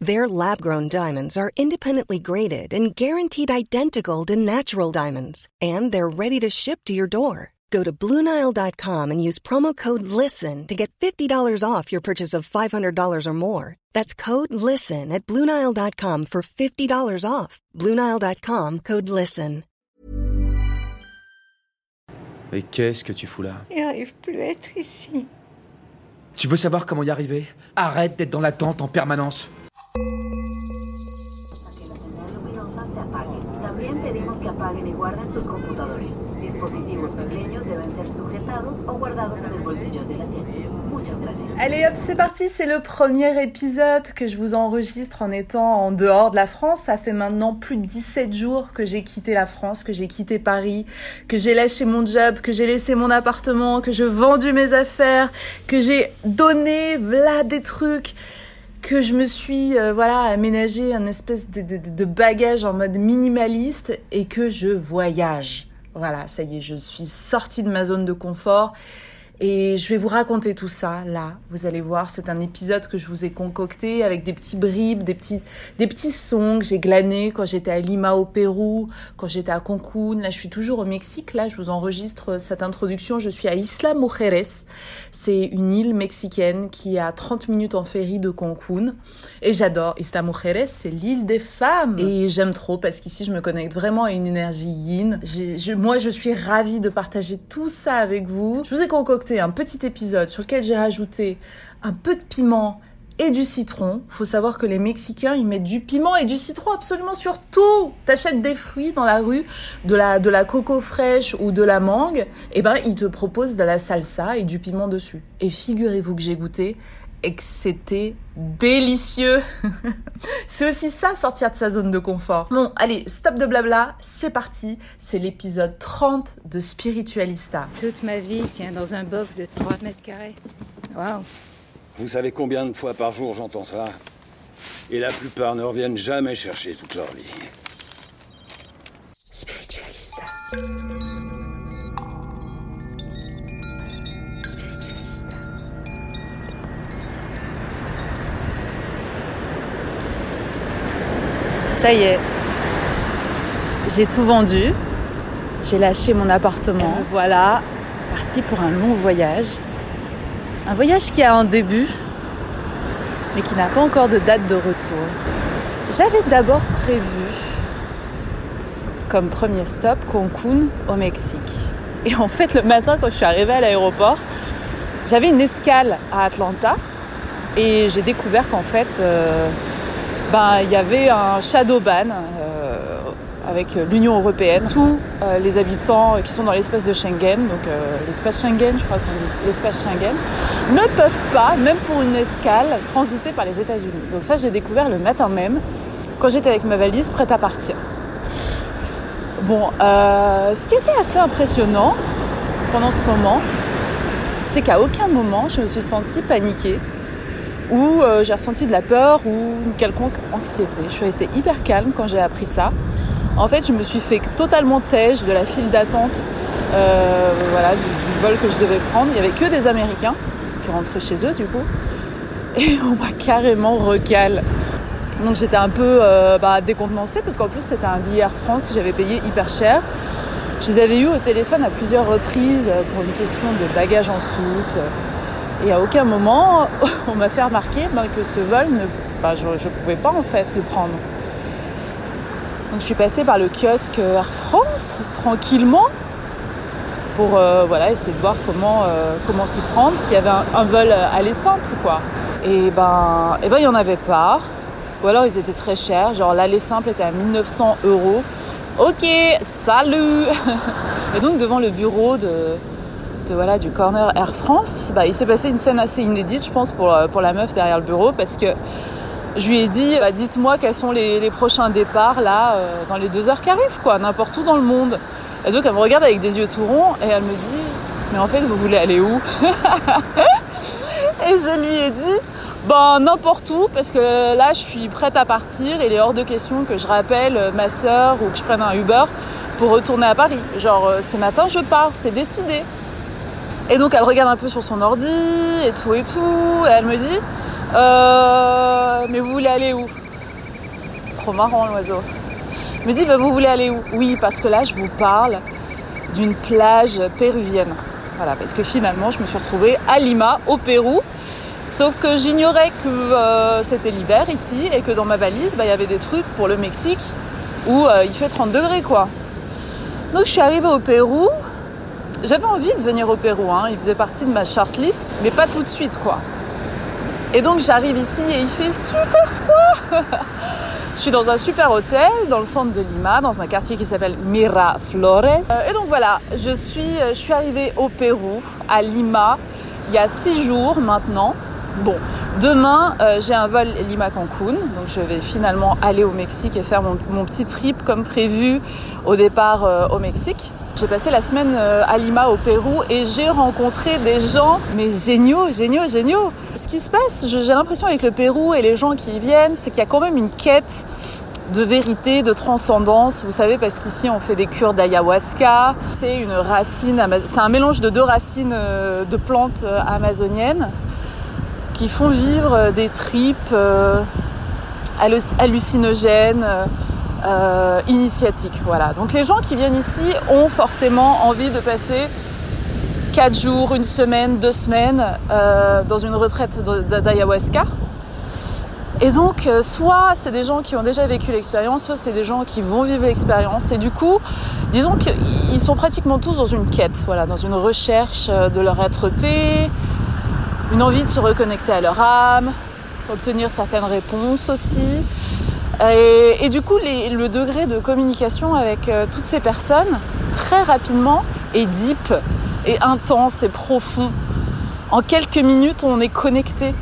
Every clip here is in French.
Their lab-grown diamonds are independently graded and guaranteed identical to natural diamonds, and they're ready to ship to your door. Go to BlueNile.com and use promo code LISTEN to get $50 off your purchase of $500 or more. That's code LISTEN at BlueNile.com for $50 off. BlueNile.com code LISTEN. Mais qu'est-ce que tu fous là J'arrive plus à être ici. Tu veux savoir comment y arriver Arrête d'être dans l'attente en permanence. Allez hop, c'est parti, c'est le premier épisode que je vous enregistre en étant en dehors de la France. Ça fait maintenant plus de 17 jours que j'ai quitté la France, que j'ai quitté Paris, que j'ai lâché mon job, que j'ai laissé mon appartement, que j'ai vendu mes affaires, que j'ai donné des trucs que je me suis euh, voilà aménagé un espèce de, de, de bagage en mode minimaliste et que je voyage. Voilà, ça y est, je suis sortie de ma zone de confort et je vais vous raconter tout ça là. Vous allez voir, c'est un épisode que je vous ai concocté avec des petits bribes, des petits, des petits sons que j'ai glanés quand j'étais à Lima au Pérou, quand j'étais à Cancun. Là, je suis toujours au Mexique. Là, je vous enregistre cette introduction. Je suis à Isla Mujeres. C'est une île mexicaine qui est à 30 minutes en ferry de Cancun. Et j'adore. Isla Mujeres, c'est l'île des femmes. Et j'aime trop parce qu'ici, je me connecte vraiment à une énergie yin. Je- moi, je suis ravie de partager tout ça avec vous. Je vous ai concocté un petit épisode sur lequel j'ai rajouté un peu de piment et du citron. Faut savoir que les Mexicains, ils mettent du piment et du citron absolument sur tout. T'achètes des fruits dans la rue, de la, de la coco fraîche ou de la mangue, et ben, ils te proposent de la salsa et du piment dessus. Et figurez-vous que j'ai goûté et que c'était délicieux. c'est aussi ça, sortir de sa zone de confort. Bon, allez, stop de blabla, c'est parti. C'est l'épisode 30 de Spiritualista. Toute ma vie tient dans un box de 3 mètres carrés. Waouh. Vous savez combien de fois par jour j'entends ça? Et la plupart ne reviennent jamais chercher toute leur vie. Spiritualista. Spiritualista. Ça y est, j'ai tout vendu. J'ai lâché mon appartement. Me voilà, parti pour un long voyage. Un voyage qui a un début, mais qui n'a pas encore de date de retour. J'avais d'abord prévu, comme premier stop, Cancun au Mexique. Et en fait, le matin, quand je suis arrivée à l'aéroport, j'avais une escale à Atlanta et j'ai découvert qu'en fait, euh, ben, il y avait un shadow ban euh, avec l'Union européenne. Tous euh, les habitants qui sont dans l'espace de Schengen, donc euh, l'espace Schengen, je crois qu'on dit l'espace Schengen, ne peuvent pas, même pour une escale, transiter par les États-Unis. Donc ça, j'ai découvert le matin même, quand j'étais avec ma valise prête à partir. Bon, euh, ce qui était assez impressionnant pendant ce moment, c'est qu'à aucun moment je me suis sentie paniquée ou euh, j'ai ressenti de la peur ou une quelconque anxiété. Je suis restée hyper calme quand j'ai appris ça. En fait, je me suis fait totalement têche de la file d'attente euh, voilà, du, du vol que je devais prendre. Il n'y avait que des Américains qui rentraient chez eux du coup. Et on m'a carrément recal. Donc j'étais un peu euh, bah, décontenancée parce qu'en plus c'était un billet Air France que j'avais payé hyper cher. Je les avais eu au téléphone à plusieurs reprises pour une question de bagages en soute. Et à aucun moment on m'a fait remarquer ben, que ce vol, ne, bah, je ne pouvais pas en fait le prendre. Donc je suis passée par le kiosque Air France tranquillement pour euh, voilà, essayer de voir comment, euh, comment s'y prendre, s'il y avait un, vol aller simple quoi. Et ben, et ben il n'y en avait pas. Ou alors ils étaient très chers, genre l'aller simple était à 1900 euros. Ok, salut Et donc devant le bureau de, voilà, du corner Air France, bah, il s'est passé une scène assez inédite, je pense, pour, pour la meuf derrière le bureau, parce que je lui ai dit, bah, dites-moi quels sont les, les, prochains départs là, euh, dans les deux heures qui arrivent, quoi, n'importe où dans le monde. Et donc elle me regarde avec des yeux tout ronds et elle me dit, mais en fait, vous voulez aller où? Et je lui ai dit, ben n'importe où parce que là je suis prête à partir et il est hors de question que je rappelle ma soeur ou que je prenne un Uber pour retourner à Paris. Genre ce matin je pars, c'est décidé. Et donc elle regarde un peu sur son ordi et tout et tout et elle me dit euh, mais vous voulez aller où? Trop marrant l'oiseau. Elle me dit bah, vous voulez aller où? Oui parce que là je vous parle d'une plage péruvienne. Voilà parce que finalement je me suis retrouvée à Lima au Pérou Sauf que j'ignorais que euh, c'était l'hiver ici et que dans ma valise, bah, il y avait des trucs pour le Mexique où euh, il fait 30 degrés quoi. Donc je suis arrivée au Pérou. J'avais envie de venir au Pérou, hein. il faisait partie de ma shortlist, mais pas tout de suite quoi. Et donc j'arrive ici et il fait super froid. je suis dans un super hôtel dans le centre de Lima, dans un quartier qui s'appelle Miraflores. Euh, et donc voilà, suis, je suis arrivée au Pérou, à Lima, il y a six jours maintenant. Bon, demain, euh, j'ai un vol Lima-Cancun, donc je vais finalement aller au Mexique et faire mon, petit trip comme prévu au départ euh, au Mexique. J'ai passé la semaine euh, à Lima au Pérou et j'ai rencontré des gens, mais géniaux, géniaux, géniaux. Ce qui se passe, j'ai l'impression avec le Pérou et les gens qui y viennent, c'est qu'il y a quand même une quête de vérité, de transcendance. Vous savez, parce qu'ici on fait des cures d'ayahuasca. C'est une racine, c'est un mélange de deux racines de plantes amazoniennes qui font vivre des tripes euh, hallucinogènes, euh, initiatiques. Voilà. Donc les gens qui viennent ici ont forcément envie de passer 4 jours, une semaine, deux semaines euh, dans une retraite d'ayahuasca. Et donc, euh, soit c'est des gens qui ont déjà vécu l'expérience, soit c'est des gens qui vont vivre l'expérience. Et du coup, disons qu'ils sont pratiquement tous dans une quête, voilà, dans une recherche de leur être-té, une envie de se reconnecter à leur âme, obtenir certaines réponses aussi. Et, du coup, le degré de communication avec euh, toutes ces personnes, très rapidement, est deep, et intense et profond. En quelques minutes, on est connecté.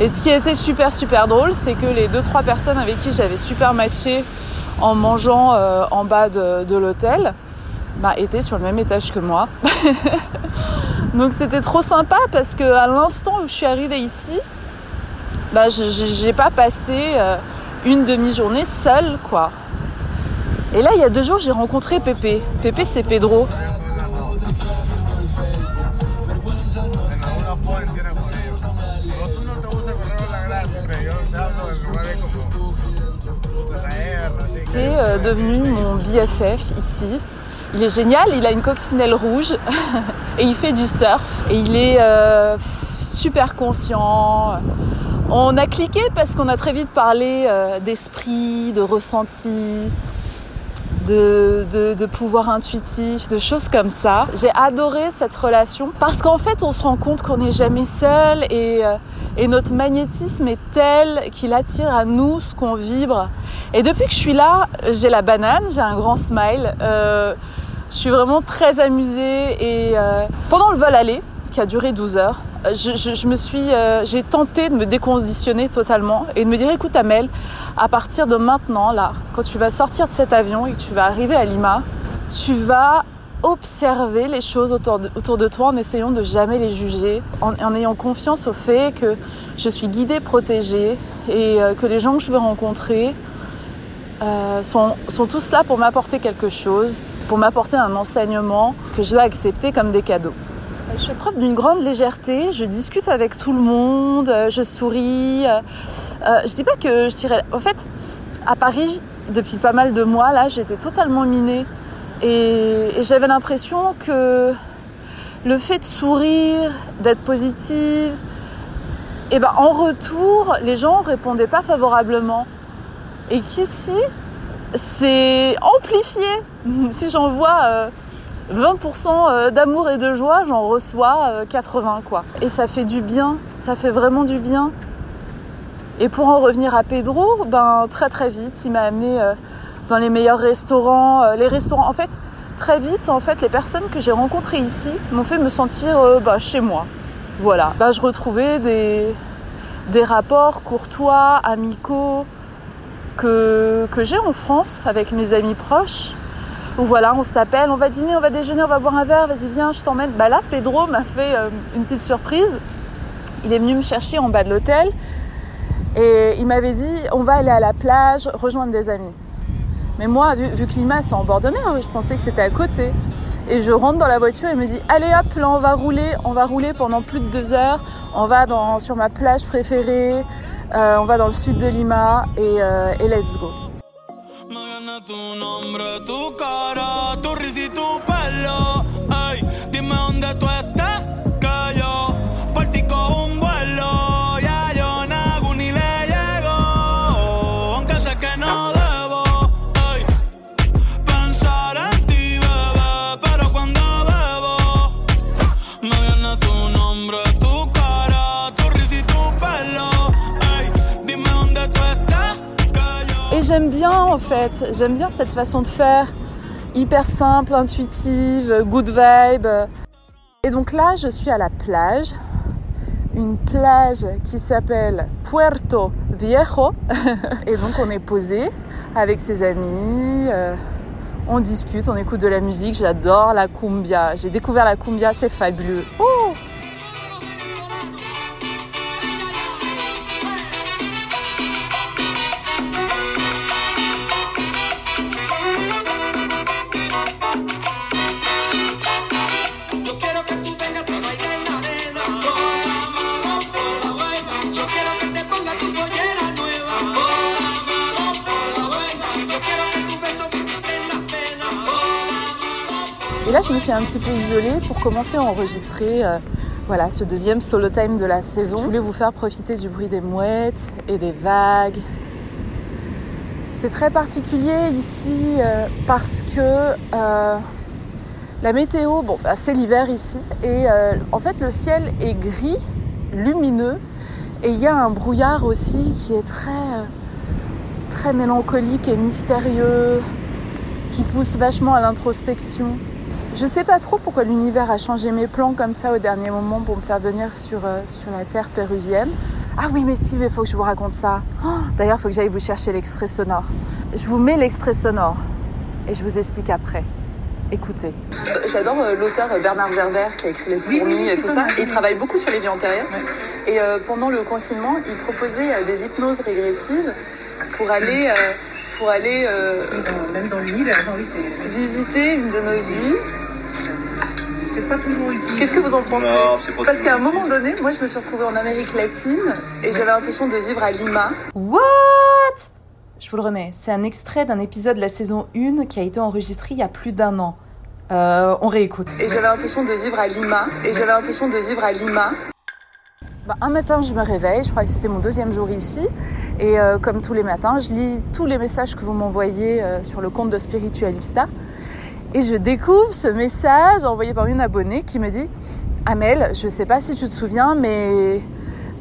Et ce qui a été super super drôle, c'est que les deux trois personnes avec qui j'avais super matché en mangeant euh, en bas de, de l'hôtel, bah, étaient sur le même étage que moi. Donc c'était trop sympa parce que à l'instant où je suis arrivée ici, bah j'ai pas passé euh, une demi-journée seule quoi. Et là il y a deux jours j'ai rencontré Pépé. Pépé c'est Pedro. C'est euh, devenu mon BFF ici. Il est génial, il a une coccinelle rouge et il fait du surf et il est euh, super conscient. On a cliqué parce qu'on a très vite parlé euh, d'esprit, de ressenti, de, de, de, pouvoir intuitif, de choses comme ça. J'ai adoré cette relation parce qu'en fait on se rend compte qu'on n'est jamais seul et, euh, et notre magnétisme est tel qu'il attire à nous ce qu'on vibre. Et depuis que je suis là, j'ai la banane, j'ai un grand smile. Je suis vraiment très amusée et euh, pendant le vol aller, qui a duré 12 heures, je, me suis, euh, j'ai tenté de me déconditionner totalement et de me dire écoute Amel, à partir de maintenant là, quand tu vas sortir de cet avion et que tu vas arriver à Lima, tu vas observer les choses autour de, autour de toi en essayant de jamais les juger, en, ayant confiance au fait que je suis guidée, protégée et euh, que les gens que je veux rencontrer sont, sont tous là pour m'apporter quelque chose, pour m'apporter un enseignement que je vais accepter comme des cadeaux. Je fais preuve d'une grande légèreté, je discute avec tout le monde, euh, je souris. Euh, euh, je dis pas que je dirais. En fait, à Paris, depuis pas mal de mois, là, j'étais totalement minée. Et, j'avais l'impression que le fait de sourire, d'être positive, et ben en retour, les gens répondaient pas favorablement. Et qu'ici, c'est amplifié. si j'envoie euh, 20% d'amour et de joie, j'en reçois euh, 80 quoi. Et ça fait du bien, ça fait vraiment du bien. Et pour en revenir à Pedro, ben très très vite, il m'a amené euh, dans les meilleurs restaurants, euh, les restaurants en fait très vite en fait les personnes que j'ai rencontrées ici m'ont fait me sentir euh, bah, chez moi. Voilà, bah, je retrouvais des des rapports courtois, amicaux que j'ai en France avec mes amis proches où voilà, on s'appelle, on va dîner, on va déjeuner, on va boire un verre, vas-y viens, je t'emmène. Bah là, Pedro m'a fait euh, une petite surprise. Il est venu me chercher en bas de l'hôtel et il m'avait dit on va aller à la plage, rejoindre des amis. Mais moi, vu, vu que c'est en bord de mer, je pensais que c'était à côté. Et je rentre dans la voiture et il me dit allez hop, là on va rouler, on va rouler pendant plus de deux heures. On va dans, sur ma plage préférée, on va dans le sud de Lima et, euh, et let's go. En fait, j'aime bien cette façon de faire, hyper simple, intuitive, good vibe. Et donc là, je suis à la plage, une plage qui s'appelle Puerto Viejo. Et donc on est posé avec ses amis, euh, on discute, on écoute de la musique. J'adore la cumbia. J'ai découvert la cumbia, c'est fabuleux. Suis un petit peu isolée pour commencer à enregistrer euh, voilà, ce deuxième solo time de la saison. Je voulais vous faire profiter du bruit des mouettes et des vagues. C'est très particulier ici euh, parce que euh, la météo, bon, bah, c'est l'hiver ici, et en fait le ciel est gris, lumineux, et il y a un brouillard aussi qui est très, très mélancolique et mystérieux, qui pousse vachement à l'introspection. Je sais pas trop pourquoi l'univers a changé mes plans comme ça au dernier moment pour me faire venir sur, euh, sur la terre péruvienne. Ah oui, mais si, mais faut que je vous raconte ça. Oh, D'ailleurs, faut que j'aille vous chercher l'extrait sonore. Je vous mets l'extrait sonore et je vous explique après. Écoutez. J'adore euh, l'auteur Bernard Werber qui a écrit Les fourmis et tout ça. Et il travaille beaucoup sur les vies antérieures. Et euh, pendant le confinement, il proposait euh, des hypnoses régressives pour aller, euh, pour aller euh, Même dans l'univers, oui, visiter une de nos vies. C'est pas toujours utile. Qu'est-ce que vous en pensez Non, c'est pas Parce qu'à un moment donné, moi je me suis retrouvée en Amérique latine et j'avais l'impression de vivre à Lima. What? Je vous le remets, c'est un extrait d'un épisode de la saison 1 qui a été enregistré il y a plus d'un an. Euh, on réécoute. Et j'avais l'impression de vivre à Lima. Et j'avais l'impression de vivre à Lima. Bah, un matin, je me réveille, je crois que c'était mon deuxième jour ici. Et euh, comme tous les matins, je lis tous les messages que vous m'envoyez euh, sur le compte de Spiritualista. Et je découvre ce message envoyé par une abonnée qui me dit Amel, je sais pas si tu te souviens, mais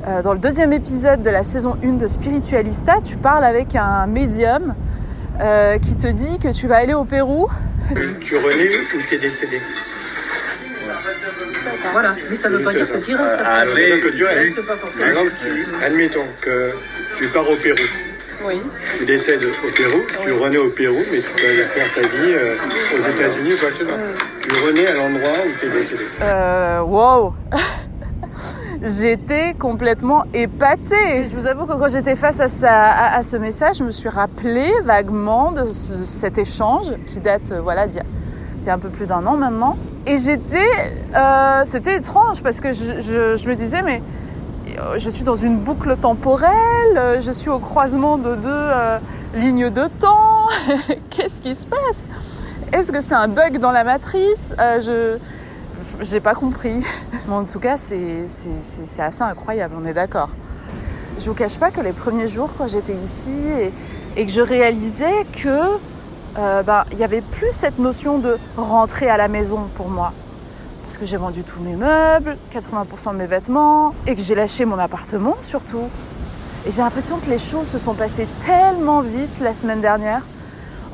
euh, dans le deuxième épisode de la saison 1 de Spiritualista, tu parles avec un médium euh, qui te dit que tu vas aller au Pérou. Tu renais ou t'es décédé? Voilà, mais ça veut pas dire que tu restes. Ah, mais que tu restes. pas forcément. Tu, admettons que tu pars au Pérou. Oui. Tu décèdes au Pérou, tu renais au Pérou, mais tu peux aller faire ta vie euh, aux États-Unis ou quoi que ce soit. Tu renais à l'endroit où tu es décédé. Euh, wow J'étais complètement épatée. Je vous avoue que quand j'étais face à, ça, à, à ce message, je me suis rappelé vaguement de ce- cet échange qui date euh, voilà, d'il y, a- d'il y a un peu plus d'un an maintenant. Et j'étais, euh, c'était étrange parce que je, je, je, me disais mais je suis dans une boucle temporelle, je suis au croisement de deux euh, lignes de temps. Qu'est-ce qui se passe? Est-ce que c'est un bug dans la matrice? Euh, Je j'ai pas compris. Mais en tout cas, c'est assez incroyable, on est d'accord. Je vous cache pas que les premiers jours quand j'étais ici et, que je réalisais que euh, bah, il y avait plus cette notion de rentrer à la maison pour moi. Parce que j'ai vendu tous mes meubles, 80% de mes vêtements, et que j'ai lâché mon appartement surtout. Et j'ai l'impression que les choses se sont passées tellement vite la semaine dernière,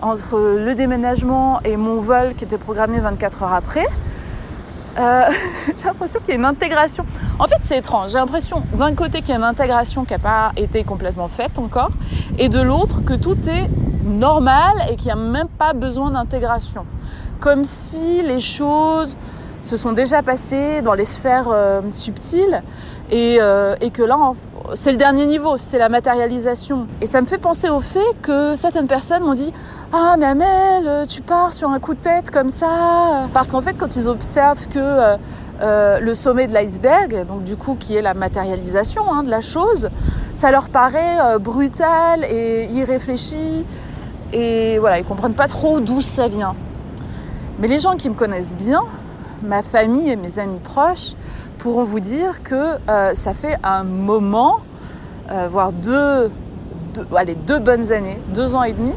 entre le déménagement et mon vol qui était programmé 24 heures après. Euh, j'ai l'impression qu'il y a une intégration. En fait, c'est étrange. J'ai l'impression d'un côté qu'il y a une intégration qui n'a pas été complètement faite encore, et de l'autre que tout est normal et qu'il n'y a même pas besoin d'intégration. Comme si les choses se sont déjà passées dans les sphères euh, subtiles et, euh, et, que là, c'est le dernier niveau, c'est la matérialisation. Et ça me fait penser au fait que certaines personnes m'ont dit Ah, mais Amel, tu pars sur un coup de tête comme ça. Parce qu'en fait, quand ils observent que euh, euh, le sommet de l'iceberg, donc du coup qui est la matérialisation hein, de la chose, ça leur paraît euh, brutal et irréfléchi. Et voilà, ils comprennent pas trop d'où ça vient. Mais les gens qui me connaissent bien, ma famille et mes amis proches, pourront vous dire que euh, ça fait un moment, euh, voire deux, allez, deux bonnes années, deux ans et demi,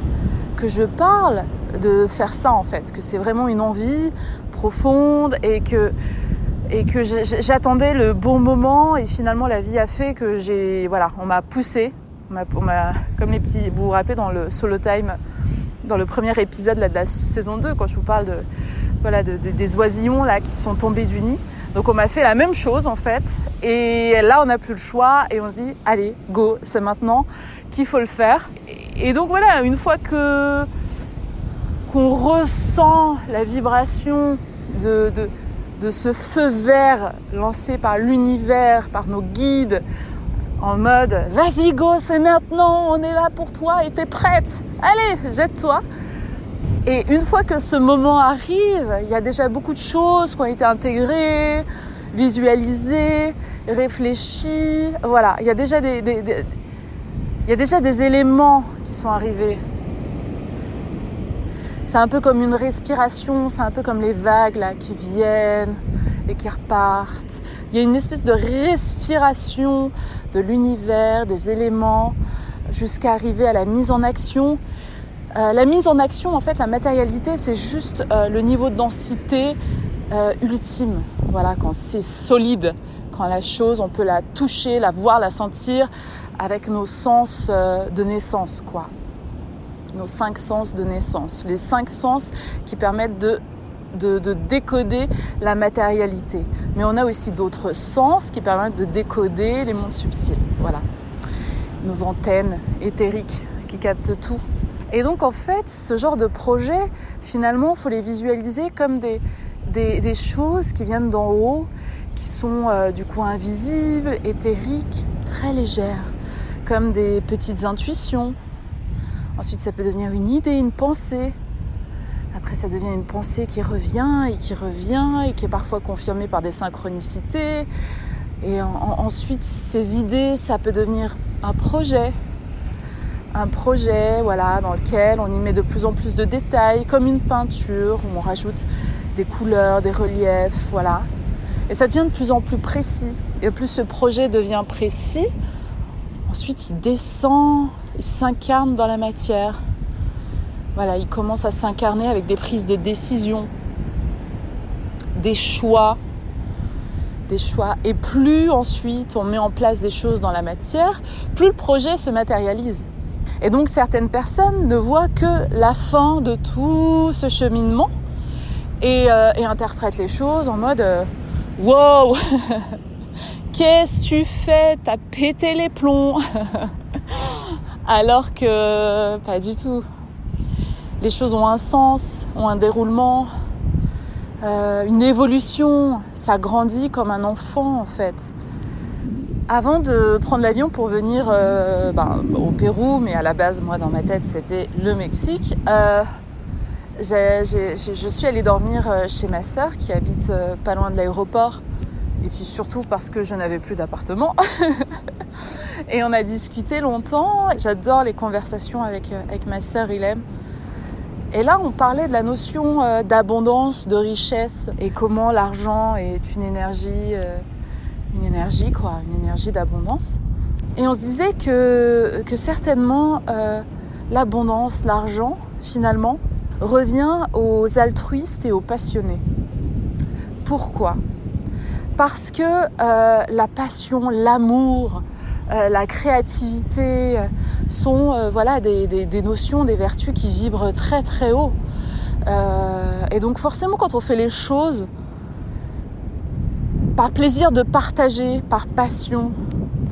que je parle de faire ça en fait, que c'est vraiment une envie profonde et que, j'attendais le bon moment et finalement la vie a fait que j'ai, voilà, on m'a poussé, comme les petits, vous vous rappelez dans le solo time, dans le premier épisode de la saison 2, quand je vous parle de, voilà, de, de, des oisillons là qui sont tombés du nid. Donc on m'a fait la même chose en fait. Et là on n'a plus le choix et on se dit allez go, c'est maintenant qu'il faut le faire. Et donc voilà, une fois que qu'on ressent la vibration de, de, de ce feu vert lancé par l'univers, par nos guides, en mode vas-y go, c'est maintenant, on est là pour toi et t'es prête. Allez, jette-toi. Et une fois que ce moment arrive, il y a déjà beaucoup de choses qui ont été intégrées, visualisées, réfléchies. Voilà, il y a déjà des, des, des, il y a déjà des éléments qui sont arrivés. C'est un peu comme une respiration, c'est un peu comme les vagues là qui viennent et qui repartent. Il y a une espèce de respiration de l'univers, des éléments, jusqu'à arriver à la mise en action euh, la mise en action, en fait, la matérialité, c'est juste euh, le niveau de densité euh, ultime. Voilà, quand c'est solide, quand la chose, on peut la toucher, la voir, la sentir avec nos sens de naissance, quoi. Nos cinq sens de naissance. Les cinq sens qui permettent de de, de, décoder la matérialité. Mais on a aussi d'autres sens qui permettent de décoder les mondes subtils. Voilà. Nos antennes éthériques qui captent tout. Et donc en fait, ce genre de projet, finalement, faut les visualiser comme des, des, choses qui viennent d'en haut, qui sont euh, du coup invisibles, éthériques, très légères, comme des petites intuitions. Ensuite, ça peut devenir une idée, une pensée. Après, ça devient une pensée qui revient et qui revient et qui est parfois confirmée par des synchronicités. Et en, en, ensuite, ces idées, ça peut devenir un projet, un projet voilà, dans lequel on y met de plus en plus de détails, comme une peinture, où on rajoute des couleurs, des reliefs, voilà. Et ça devient de plus en plus précis. Et plus ce projet devient précis, ensuite il descend, il s'incarne dans la matière. Voilà, il commence à s'incarner avec des prises de décision, des choix, des choix. Et plus ensuite on met en place des choses dans la matière, plus le projet se matérialise. Et donc certaines personnes ne voient que la fin de tout ce cheminement et, euh, interprètent les choses en mode euh, Wow Qu'est-ce que tu fais? T'as pété les plombs Alors que pas du tout. Les choses ont un sens, ont un déroulement, euh, une évolution. Ça grandit comme un enfant en fait. Avant de prendre l'avion pour venir euh, ben, au Pérou, mais à la base, moi, dans ma tête, c'était le Mexique, euh, j'ai- j'ai- je suis allée dormir euh, chez ma sœur qui habite euh, pas loin de l'aéroport. Et puis surtout parce que je n'avais plus d'appartement. et on a discuté longtemps. J'adore les conversations avec, avec ma sœur Ilem. Et là, on parlait de la notion d'abondance, de richesse et comment l'argent est une énergie, une énergie quoi, une énergie d'abondance. Et on se disait que, que certainement euh, l'abondance, l'argent, finalement, revient aux altruistes et aux passionnés. Pourquoi? Parce que euh, la passion, l'amour, euh, la créativité sont voilà des, des- notions, des vertus qui vibrent très très haut. Et donc forcément, quand on fait les choses par plaisir de partager, par passion,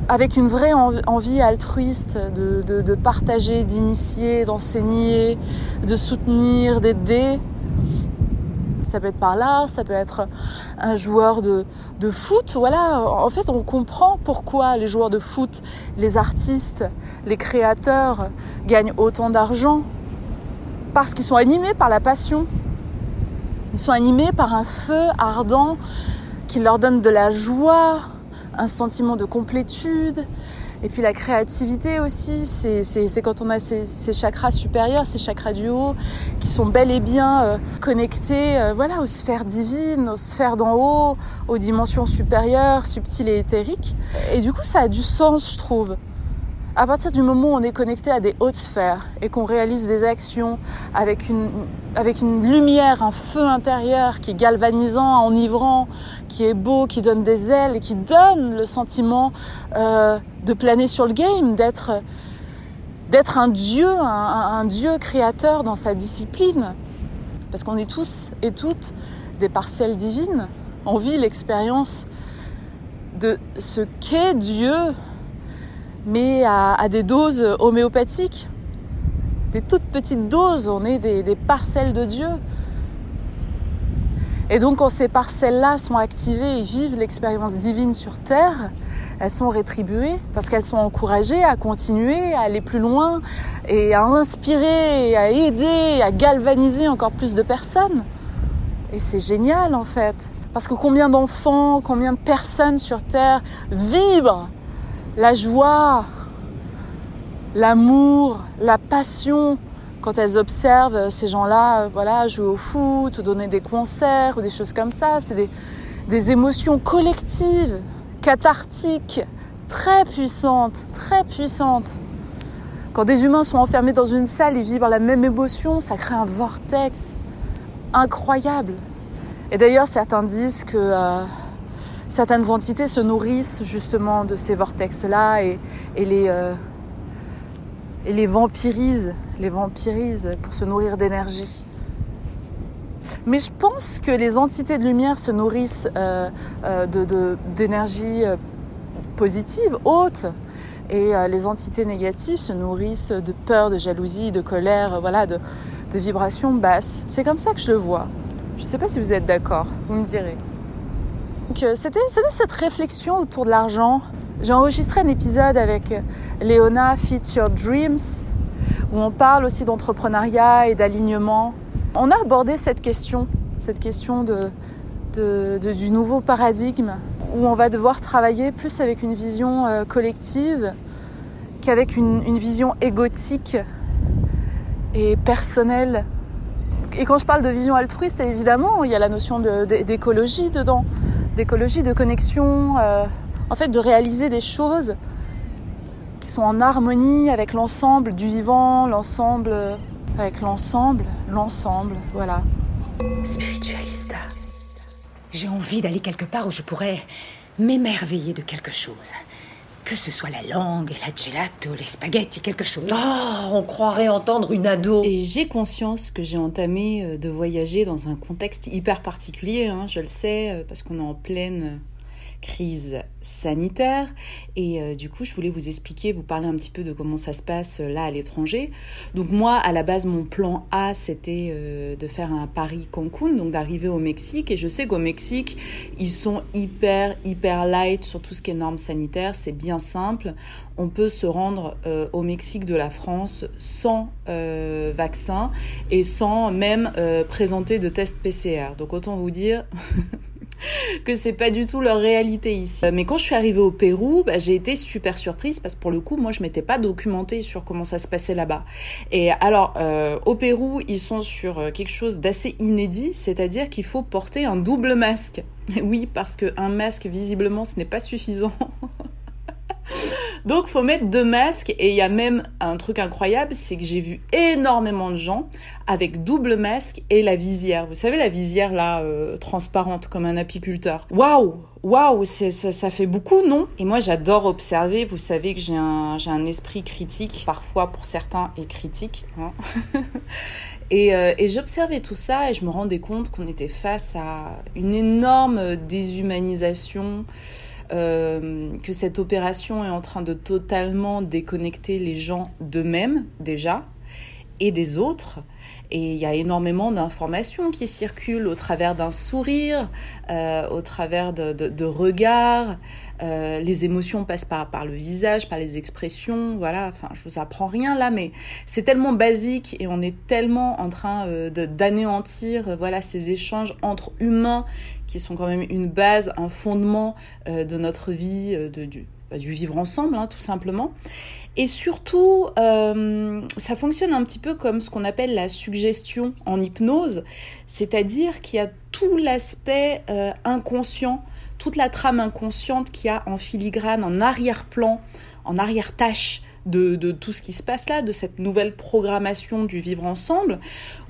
avec une vraie en- envie altruiste de partager, d'initier, d'enseigner, de soutenir, d'aider. Ça peut être par là, ça peut être un joueur de, de foot. Voilà, en fait, on comprend pourquoi les joueurs de foot, les artistes, les créateurs gagnent autant d'argent. Parce qu'ils sont animés par la passion. Ils sont animés par un feu ardent qui leur donne de la joie, un sentiment de complétude. Et puis la créativité aussi, c'est quand on a ces, ces chakras supérieurs, ces chakras du haut, qui sont bel et bien euh, connectés euh, voilà, aux sphères divines, aux sphères d'en haut, aux dimensions supérieures, subtiles et éthériques. Et du coup, ça a du sens, je trouve. À partir du moment où on est connecté à des hautes sphères et qu'on réalise des actions avec une, avec une lumière, un feu intérieur qui est galvanisant, enivrant, qui est beau, qui donne des ailes qui donne le sentiment euh, de planer sur le game, d'être d'être un dieu, un- un dieu créateur dans sa discipline. Parce qu'on est tous et toutes des parcelles divines. On vit l'expérience de ce qu'est Dieu mais à, des doses homéopathiques, des toutes petites doses. On est des, des parcelles de Dieu. Et donc quand ces parcelles-là sont activées et vivent l'expérience divine sur Terre, elles sont rétribuées parce qu'elles sont encouragées à continuer, à aller plus loin et à inspirer, à aider, à galvaniser encore plus de personnes. Et c'est génial en fait. Parce que combien d'enfants, combien de personnes sur Terre vibrent la joie, l'amour, la passion quand elles observent ces gens-là, euh, voilà, jouer au foot ou donner des concerts ou des choses comme ça. C'est des, émotions collectives, cathartiques, très puissantes, très puissantes. Quand des humains sont enfermés dans une salle, ils vivent la même émotion, ça crée un vortex incroyable. Et d'ailleurs, certains disent que euh, certaines entités se nourrissent justement de ces vortex-là et, les, euh, les vampirisent, les pour se nourrir d'énergie. Mais je pense que les entités de lumière se nourrissent euh, euh, de- de- d'énergie positive, haute, et les entités négatives se nourrissent de peur, de jalousie, de colère, voilà, de vibrations basses. C'est comme ça que je le vois. Je ne sais pas si vous êtes d'accord, vous me direz. Euh, c'était, cette réflexion autour de l'argent. J'ai enregistré un épisode avec Léona Fit Your Dreams, où on parle aussi d'entrepreneuriat et d'alignement. On a abordé cette question, cette question du nouveau paradigme, où on va devoir travailler plus avec une vision euh, collective qu'avec une, vision égotique et personnelle. Et quand je parle de vision altruiste, évidemment, il y a la notion d'écologie dedans, d'écologie, de connexion, euh, en fait, de réaliser des choses qui sont en harmonie avec l'ensemble du vivant, l'ensemble, euh, avec l'ensemble, l'ensemble, voilà. Spiritualista. J'ai envie d'aller quelque part où je pourrais m'émerveiller de quelque chose. Que ce soit la langue, la gelato, les spaghettis, quelque chose. Oh, on croirait entendre une ado. Et j'ai conscience que j'ai entamé euh, de voyager dans un contexte hyper particulier, hein, je le sais, euh, parce qu'on est en pleine euh, crise sanitaire. Et euh, du coup, je voulais vous expliquer, vous parler un petit peu de comment ça se passe euh, là à l'étranger. Donc moi, à la base, mon plan A, c'était euh, de faire un Paris-Cancun, donc d'arriver au Mexique. Et je sais qu'au Mexique, ils sont hyper, hyper light sur tout ce qui est normes sanitaires. C'est bien simple. On peut se rendre au Mexique de la France sans vaccin et sans même présenter de test PCR. Donc autant vous dire... que c'est pas du tout leur réalité ici. Mais quand je suis arrivée au Pérou, bah, j'ai été super surprise parce que pour le coup, moi, je m'étais pas documentée sur comment ça se passait là-bas. Et alors, euh, au Pérou, ils sont sur euh, quelque chose d'assez inédit, c'est-à-dire qu'il faut porter un double masque. Oui, parce qu'un masque, visiblement, ce n'est pas suffisant. Donc faut mettre deux masques et il y a même un truc incroyable, c'est que j'ai vu énormément de gens avec double masque et la visière. Vous savez la visière là euh, transparente comme un apiculteur. Waouh, waouh, ça, fait beaucoup, non? Et moi j'adore observer. Vous savez que j'ai un un esprit critique, parfois pour certains et critique. Hein euh, et j'observais tout ça et je me rendais compte qu'on était face à une énorme déshumanisation, euh, que cette opération est en train de totalement déconnecter les gens d'eux-mêmes déjà et des autres. Et il y a énormément d'informations qui circulent au travers d'un sourire, euh, au travers de, de, de regards. Euh, les émotions passent par, par le visage, par les expressions. Voilà, enfin, je vous apprends rien là, mais c'est tellement basique et on est tellement en train euh, d'anéantir euh, voilà, ces échanges entre humains qui sont quand même une base, un fondement de notre vie, de, du, bah, du vivre ensemble, hein, tout simplement. Et surtout, euh, ça fonctionne un petit peu comme ce qu'on appelle la suggestion en hypnose, c'est-à-dire qu'il y a tout l'aspect euh, inconscient, toute la trame inconsciente qu'il y a en filigrane, en arrière-plan, en arrière-tâche de, tout ce qui se passe là, de cette nouvelle programmation du vivre ensemble,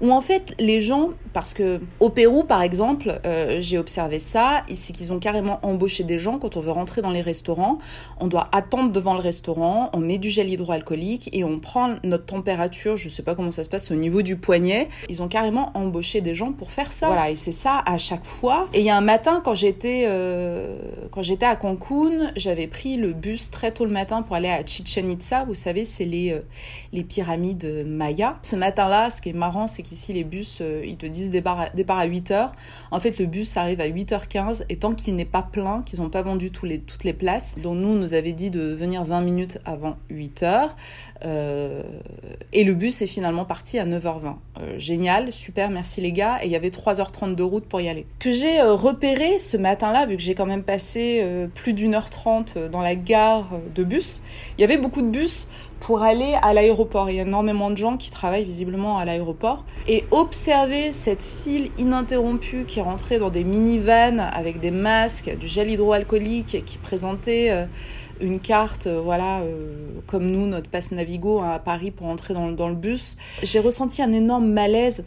où en fait les gens, parce que au Pérou par exemple, euh, j'ai observé ça, c'est qu'ils ont carrément embauché des gens quand on veut rentrer dans les restaurants, on doit attendre devant le restaurant, on met du gel hydroalcoolique et on prend notre température, je sais pas comment ça se passe, au niveau du poignet. Ils ont carrément embauché des gens pour faire ça. Voilà, et c'est ça à chaque fois. Et il y a un matin quand j'étais euh, quand j'étais à Cancun, j'avais pris le bus très tôt le matin pour aller à Chichen Itza vous savez, c'est les, euh, pyramides mayas. Ce matin-là, ce qui est marrant, c'est qu'ici, les bus, euh, ils te disent départ à, départ à 8 heures. En fait, le bus arrive à 8h15 et tant qu'il n'est pas plein, qu'ils n'ont pas vendu toutes les places, dont nous, nous avait dit de venir 20 minutes avant 8 heures. Euh, et le bus est finalement parti à 9h20. Euh, génial, super, merci les gars. Et il y avait 3h30 de route pour y aller. Que j'ai euh, repéré ce matin-là, vu que j'ai quand même passé euh, plus d'une heure trente dans la gare de bus, il y avait beaucoup de bus pour aller à l'aéroport. Il y a énormément de gens qui travaillent visiblement à l'aéroport. Et observer cette file ininterrompue qui rentrait dans des minivans avec des masques, du gel hydroalcoolique, qui présentait euh, une carte, euh, voilà, euh, comme nous, notre passe Navigo hein, à Paris pour entrer dans, le bus. J'ai ressenti un énorme malaise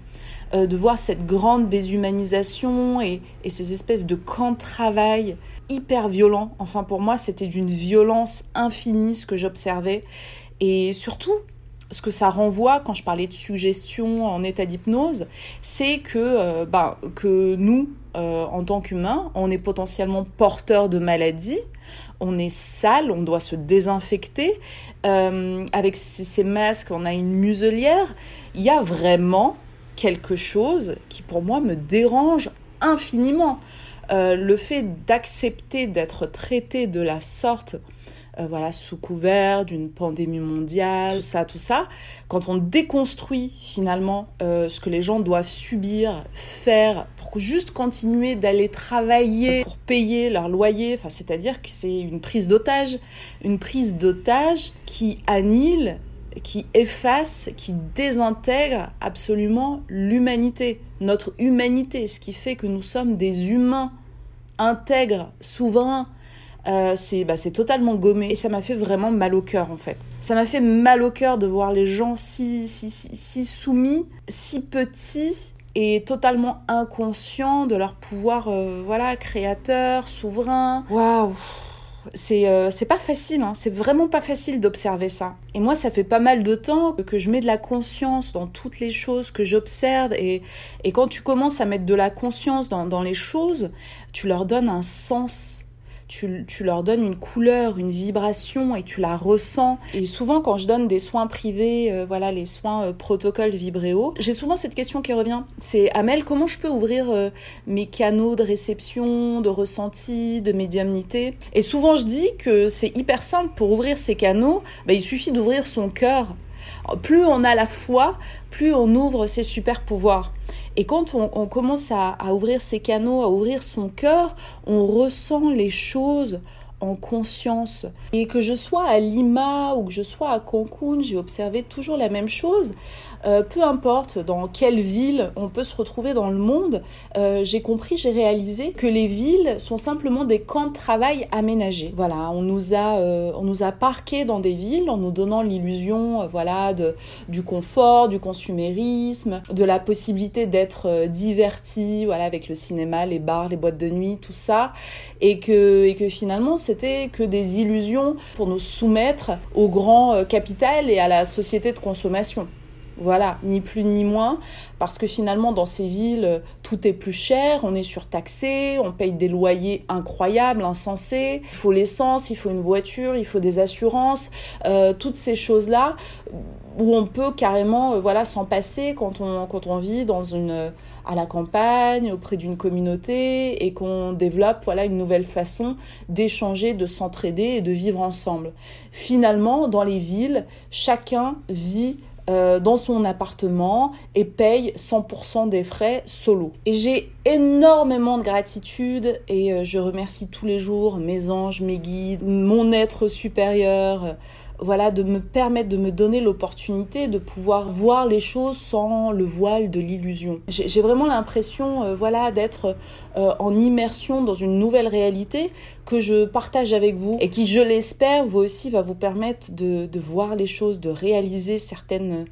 de voir cette grande déshumanisation et, et ces espèces de camps de travail hyper violents. Enfin, pour moi, c'était d'une violence infinie ce que j'observais. Et surtout, ce que ça renvoie quand je parlais de suggestion en état d'hypnose, c'est que, euh, ben, que nous, euh, en tant qu'humains, on est potentiellement porteurs de maladies, on est sale, on doit se désinfecter. Euh, avec ces masques, on a une muselière. Il y a vraiment quelque chose qui, pour moi, me dérange infiniment. Euh, le fait d'accepter d'être traité de la sorte euh, voilà, sous couvert d'une pandémie mondiale, tout ça, tout ça, quand on déconstruit finalement euh, ce que les gens doivent subir, faire, pour juste continuer d'aller travailler pour payer leur loyer, c'est-à-dire que c'est une prise d'otage, une prise d'otage qui annule qui efface, qui désintègre absolument l'humanité, notre humanité, ce qui fait que nous sommes des humains intègres, souverains, euh, c'est bah, totalement gommé et ça m'a fait vraiment mal au cœur en fait. Ça m'a fait mal au cœur de voir les gens si, si, si, si soumis, si petits et totalement inconscients de leur pouvoir euh, voilà créateur, souverain. Waouh c'est euh, c'est pas facile, hein. c'est vraiment pas facile d'observer ça. Et moi, ça fait pas mal de temps que je mets de la conscience dans toutes les choses que j'observe. Et, et quand tu commences à mettre de la conscience dans les choses, tu leur donnes un sens tu, tu, leur donnes une couleur, une vibration et tu la ressens. Et souvent, quand je donne des soins privés, euh, voilà, les soins euh, protocole Vibréo, j'ai souvent cette question qui revient. C'est Amel, comment je peux ouvrir euh, mes canaux de réception, de ressenti, de médiumnité? Et souvent, je dis que c'est hyper simple pour ouvrir ces canaux. Bah, il suffit d'ouvrir son cœur. Plus on a la foi, plus on ouvre ses super pouvoirs. Et quand on, commence à, ouvrir ses canaux, à ouvrir son cœur, on ressent les choses en conscience. Et que je sois à Lima ou que je sois à Cancun, j'ai observé toujours la même chose. Euh, peu importe dans quelle ville on peut se retrouver dans le monde, euh, j'ai compris, j'ai réalisé que les villes sont simplement des camps de travail aménagés. Voilà, on nous a, euh, on nous a parqués dans des villes en nous donnant l'illusion, voilà, de, du confort, du consumérisme, de la possibilité d'être diverti, voilà, avec le cinéma, les bars, les boîtes de nuit, tout ça, et que, et que finalement c'était que des illusions pour nous soumettre au grand capital et à la société de consommation. Voilà, ni plus ni moins, parce que finalement dans ces villes, tout est plus cher, on est surtaxé, on paye des loyers incroyables, insensés, il faut l'essence, il faut une voiture, il faut des assurances, euh, toutes ces choses-là où on peut carrément euh, voilà s'en passer quand on, quand on vit dans une à la campagne, auprès d'une communauté et qu'on développe voilà une nouvelle façon d'échanger, de s'entraider et de vivre ensemble. Finalement, dans les villes, chacun vit euh, dans son appartement et paye 100% des frais solo. Et j'ai énormément de gratitude et euh, je remercie tous les jours mes anges, mes guides, mon être supérieur voilà, de me permettre de me donner l'opportunité de pouvoir voir les choses sans le voile de l'illusion. J'ai vraiment l'impression, euh, voilà, d'être euh, en immersion dans une nouvelle réalité que je partage avec vous et qui, je l'espère, vous aussi va vous permettre de, voir les choses, de réaliser certaines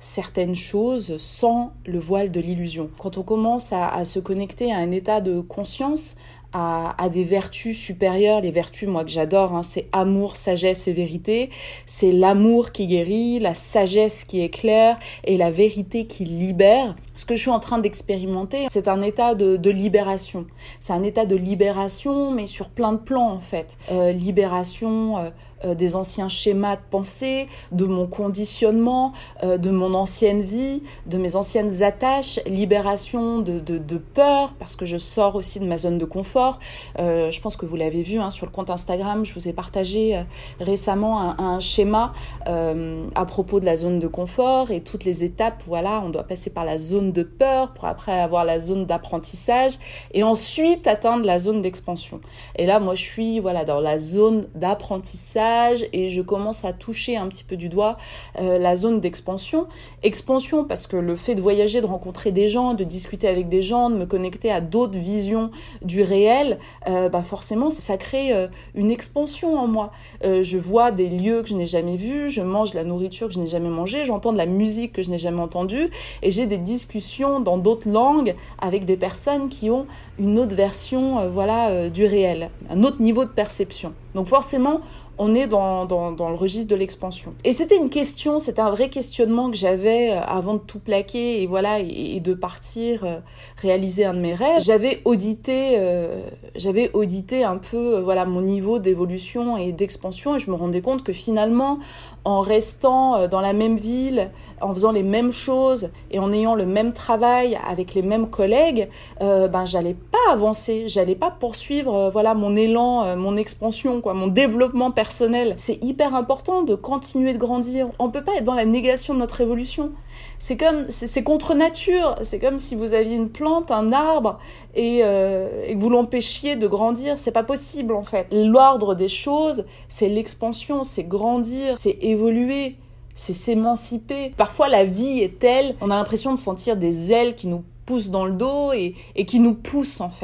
certaines choses sans le voile de l'illusion. Quand on commence à, se connecter à un état de conscience, à, des vertus supérieures. Les vertus, moi, que j'adore, hein, c'est amour, sagesse et vérité. C'est l'amour qui guérit, la sagesse qui éclaire et la vérité qui libère. Ce que je suis en train d'expérimenter, c'est un état de, libération. C'est un état de libération, mais sur plein de plans, en fait. Euh, libération... Euh, euh, des anciens schémas de pensée, de mon conditionnement, euh, de mon ancienne vie, de mes anciennes attaches, libération de, de, peur, parce que je sors aussi de ma zone de confort. Euh, je pense que vous l'avez vu hein, sur le compte Instagram, je vous ai partagé récemment un, un schéma à propos de la zone de confort et toutes les étapes. Voilà, on doit passer par la zone de peur pour après avoir la zone d'apprentissage et ensuite atteindre la zone d'expansion. Et là, moi, je suis voilà dans la zone d'apprentissage et je commence à toucher un petit peu du doigt euh, la zone d'expansion. Expansion parce que le fait de voyager, de rencontrer des gens, de discuter avec des gens, de me connecter à d'autres visions du réel, euh, bah forcément ça crée euh, une expansion en moi. je vois des lieux que je n'ai jamais vus, je mange de la nourriture que je n'ai jamais mangée, j'entends de la musique que je n'ai jamais entendue et j'ai des discussions dans d'autres langues avec des personnes qui ont une autre version voilà du réel, un autre niveau de perception. Donc forcément, on est dans, le registre de l'expansion. Et c'était une question, c'était un vrai questionnement que j'avais euh, avant de tout plaquer et voilà et, de partir euh, réaliser un de mes rêves. J'avais audité, euh, j'avais audité un peu voilà mon niveau d'évolution et d'expansion et je me rendais compte que finalement en restant dans la même ville, en faisant les mêmes choses et en ayant le même travail avec les mêmes collègues, ben j'allais pas avancer, j'allais pas poursuivre voilà mon élan, mon expansion quoi, mon développement personnel c'est hyper important de continuer de grandir. On peut pas être dans la négation de notre évolution. C'est comme, c'est contre nature. C'est comme si vous aviez une plante, un arbre, et, euh, et que vous l'empêchiez de grandir. C'est pas possible en fait. L'ordre des choses, c'est l'expansion, c'est grandir, c'est évoluer c'est s'émanciper. Parfois, la vie est telle, on a l'impression de sentir des ailes qui nous poussent dans le dos et, et qui nous poussent en fait.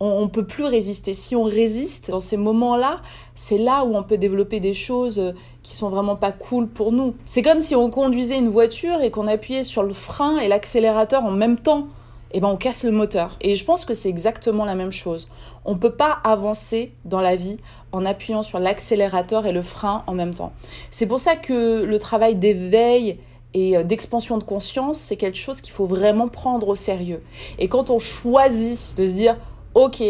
On, on peut plus résister. Si on résiste dans ces moments-là, c'est là où on peut développer des choses euh, qui sont vraiment pas cool pour nous. C'est comme si on conduisait une voiture et qu'on appuyait sur le frein et l'accélérateur en même temps. Et ben on casse le moteur. Et je pense que c'est exactement la même chose. On peut pas avancer dans la vie en appuyant sur l'accélérateur et le frein en même temps. C'est pour ça que le travail d'éveil et euh, d'expansion de conscience, c'est quelque chose qu'il faut vraiment prendre au sérieux. Et quand on choisit de se dire, ok,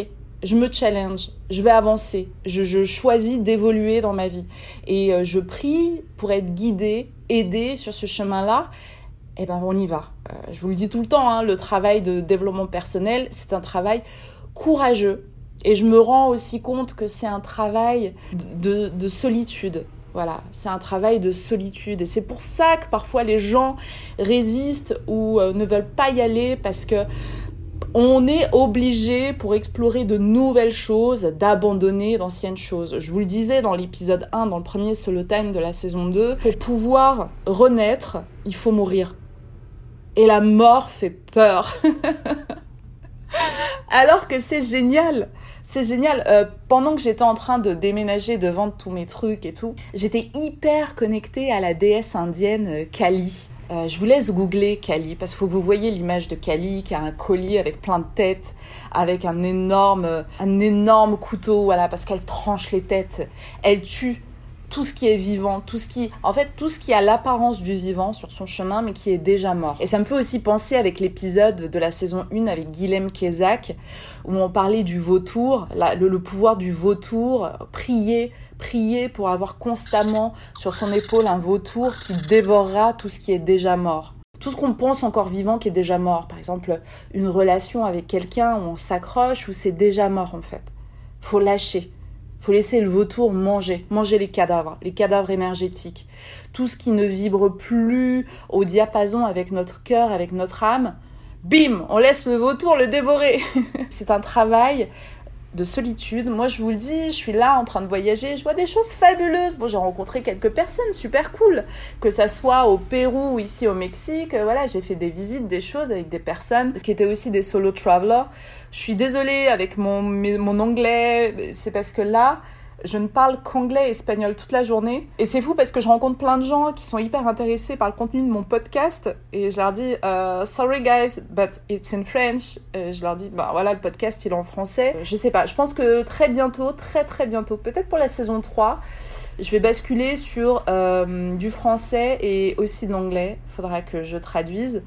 je me challenge, je vais avancer, je, choisis d'évoluer dans ma vie, et euh, je prie pour être guidé, aidé sur ce chemin-là, eh ben on y va. Euh, je vous le dis tout le temps, hein, le travail de développement personnel, c'est un travail courageux. Et je me rends aussi compte que c'est un travail de, de solitude. Voilà, c'est un travail de solitude. Et c'est pour ça que parfois les gens résistent ou euh, ne veulent pas y aller parce que on est obligé, pour explorer de nouvelles choses, d'abandonner d'anciennes choses. Je vous le disais dans l'épisode 1, dans le premier solo time de la saison 2, pour pouvoir renaître, il faut mourir. Et la mort fait peur. Alors que c'est génial. C'est génial. Euh, pendant que j'étais en train de déménager, de vendre tous mes trucs et tout, j'étais hyper connectée à la déesse indienne euh, Kali. Euh, je vous laisse googler Kali parce faut que vous voyez l'image de Kali qui a un collier avec plein de têtes, avec un énorme, un énorme couteau, voilà, parce qu'elle tranche les têtes, elle tue tout ce qui est vivant, tout ce qui, en fait, tout ce qui a l'apparence du vivant sur son chemin, mais qui est déjà mort. Et ça me fait aussi penser avec l'épisode de la saison 1 avec Guilhem Kezak, où on parlait du vautour, le pouvoir du vautour, prier, prier pour avoir constamment sur son épaule un vautour qui dévorera tout ce qui est déjà mort. Tout ce qu'on pense encore vivant qui est déjà mort. Par exemple, une relation avec quelqu'un où on s'accroche, où c'est déjà mort en fait. Faut lâcher. Faut laisser le vautour manger, manger les cadavres, les cadavres énergétiques. Tout ce qui ne vibre plus au diapason avec notre cœur, avec notre âme, bim, on laisse le vautour le dévorer. C'est un travail de solitude. Moi, je vous le dis, je suis là en train de voyager, je vois des choses fabuleuses. Bon, j'ai rencontré quelques personnes super cool, que ça soit au Pérou ou ici au Mexique. Euh, Voilà, j'ai fait des visites, des choses avec des personnes qui étaient aussi des solo travelers. Je suis désolée avec mon, mon anglais, c'est parce que là, je ne parle qu'anglais et espagnol toute la journée. Et c'est fou parce que je rencontre plein de gens qui sont hyper intéressés par le contenu de mon podcast. Et je leur dis, euh, sorry guys, but it's in French. Et je leur dis, bah voilà, le podcast il est en français. Je sais pas, je pense que très bientôt, très très bientôt, peut-être pour la saison 3, je vais basculer sur euh, du français et aussi de l'anglais. Faudra que je traduise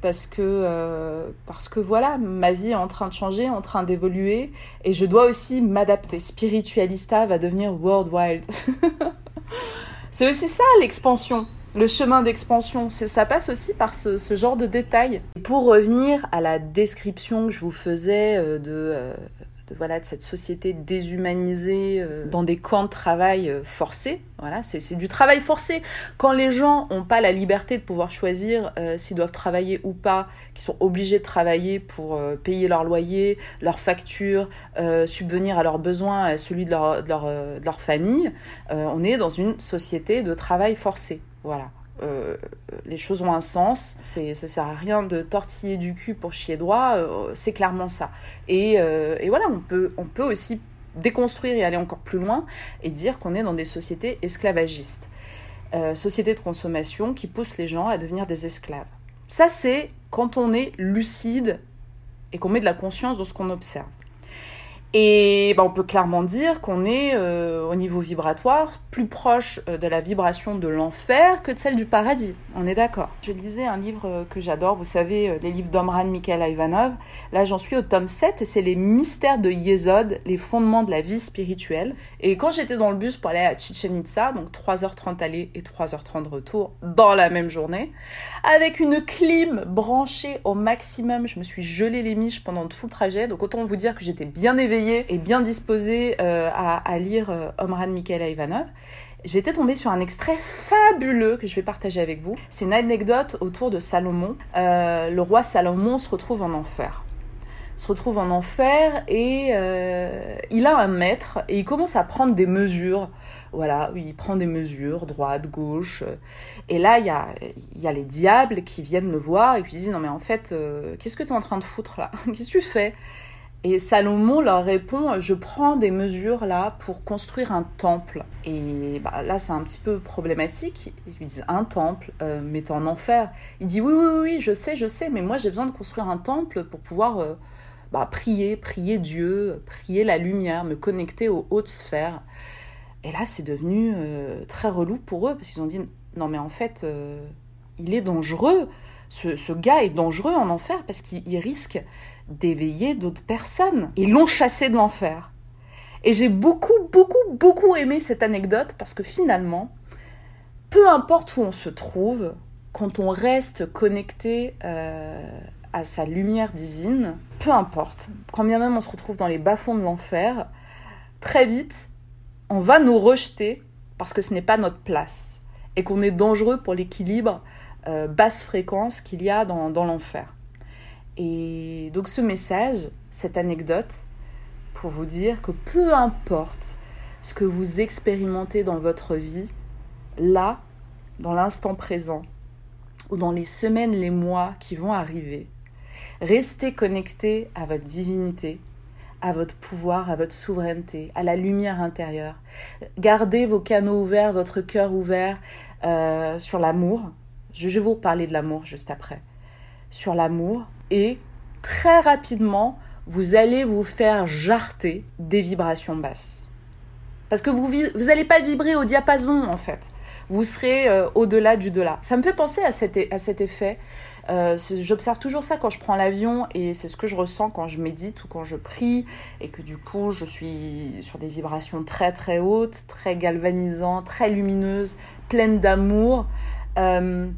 parce que euh, parce que voilà ma vie est en train de changer en train d'évoluer et je dois aussi m'adapter. Spiritualista va devenir world wild. C'est aussi ça l'expansion. Le chemin d'expansion. Ça passe aussi par ce, ce genre de détails. Pour revenir à la description que je vous faisais euh, de euh, de, voilà, de cette société déshumanisée euh, dans des camps de travail euh, forcés. Voilà, c'est du travail forcé. Quand les gens n'ont pas la liberté de pouvoir choisir euh, s'ils doivent travailler ou pas, qui sont obligés de travailler pour euh, payer leur loyer, leurs factures, euh, subvenir à leurs besoins, à celui de leur, de leur, euh, de leur famille, on est dans une société de travail forcé. Voilà. Euh, les choses ont un sens, c'est, ça sert à rien de tortiller du cul pour chier droit, euh, c'est clairement ça. Et, euh, et voilà, on peut, on peut aussi déconstruire et aller encore plus loin et dire qu'on est dans des sociétés esclavagistes. Sociétés de consommation qui poussent les gens à devenir des esclaves. Ça, c'est quand on est lucide et qu'on met de la conscience dans ce qu'on observe. Et ben, on peut clairement dire qu'on est euh, au niveau vibratoire plus proche euh, de la vibration de l'enfer que de celle du paradis. On est d'accord. Je lisais un livre euh, que j'adore, vous savez, les livres d'Omran Mikhail Ivanov. Là, j'en suis au tome 7 et c'est les mystères de Yesod, les fondements de la vie spirituelle. Et quand j'étais dans le bus pour aller à Chichen Itza, donc 3h30 aller et 3h30 retour dans la même journée, avec une clim branchée au maximum, je me suis gelé les miches pendant tout le trajet. Donc autant vous dire que j'étais bien éveillée et bien disposée euh, à, lire euh, Omran Mikhail Ivanov. J'étais tombée sur un extrait fabuleux que je vais partager avec vous. C'est une anecdote autour de Salomon. Euh, le roi Salomon se retrouve en enfer. Se retrouve en enfer et euh, il a un maître et il commence à prendre des mesures. Voilà, il prend des mesures, droite, gauche. Et là, il y a, les diables qui viennent le voir et ils disent Non, mais en fait, qu'est-ce que tu es en train de foutre là? Qu'est-ce que tu fais? Et Salomon leur répond Je prends des mesures là pour construire un temple. Et bah, là, c'est un petit peu problématique. Ils lui disent Un temple, euh, mais t'es en enfer. Il dit Oui, oui, oui, je sais, je sais, mais moi j'ai besoin de construire un temple pour pouvoir euh, bah, prier, prier Dieu, prier la lumière, me connecter aux hautes sphères. Et là, c'est devenu euh, très relou pour eux parce qu'ils ont dit Non, mais en fait, il est dangereux. Ce, ce gars est dangereux en enfer parce qu'il risque d'éveiller d'autres personnes. Ils l'ont chassé de l'enfer. Et j'ai beaucoup, beaucoup, beaucoup aimé cette anecdote parce que finalement, peu importe où on se trouve, quand on reste connecté euh, à sa lumière divine, peu importe, quand bien même on se retrouve dans les bas-fonds de l'enfer, très vite, on va nous rejeter parce que ce n'est pas notre place et qu'on est dangereux pour l'équilibre euh, basse fréquence qu'il y a dans, dans l'enfer. Et donc ce message, cette anecdote, pour vous dire que peu importe ce que vous expérimentez dans votre vie, là, dans l'instant présent, ou dans les semaines, les mois qui vont arriver, restez connecté à votre divinité, à votre pouvoir, à votre souveraineté, à la lumière intérieure. Gardez vos canaux ouverts, votre cœur ouvert euh, sur l'amour. Je vais vous reparler de l'amour juste après. Sur l'amour, et très rapidement, vous allez vous faire jarter des vibrations basses. Parce que vous n'allez pas vibrer au diapason, en fait. Vous serez euh, au-delà du delà. Ça me fait penser à cet, à cet effet. Euh, J'observe toujours ça quand je prends l'avion et c'est ce que je ressens quand je médite ou quand je prie et que du coup je suis sur des vibrations très très hautes, très galvanisantes, très lumineuses, pleines d'amour. Euh,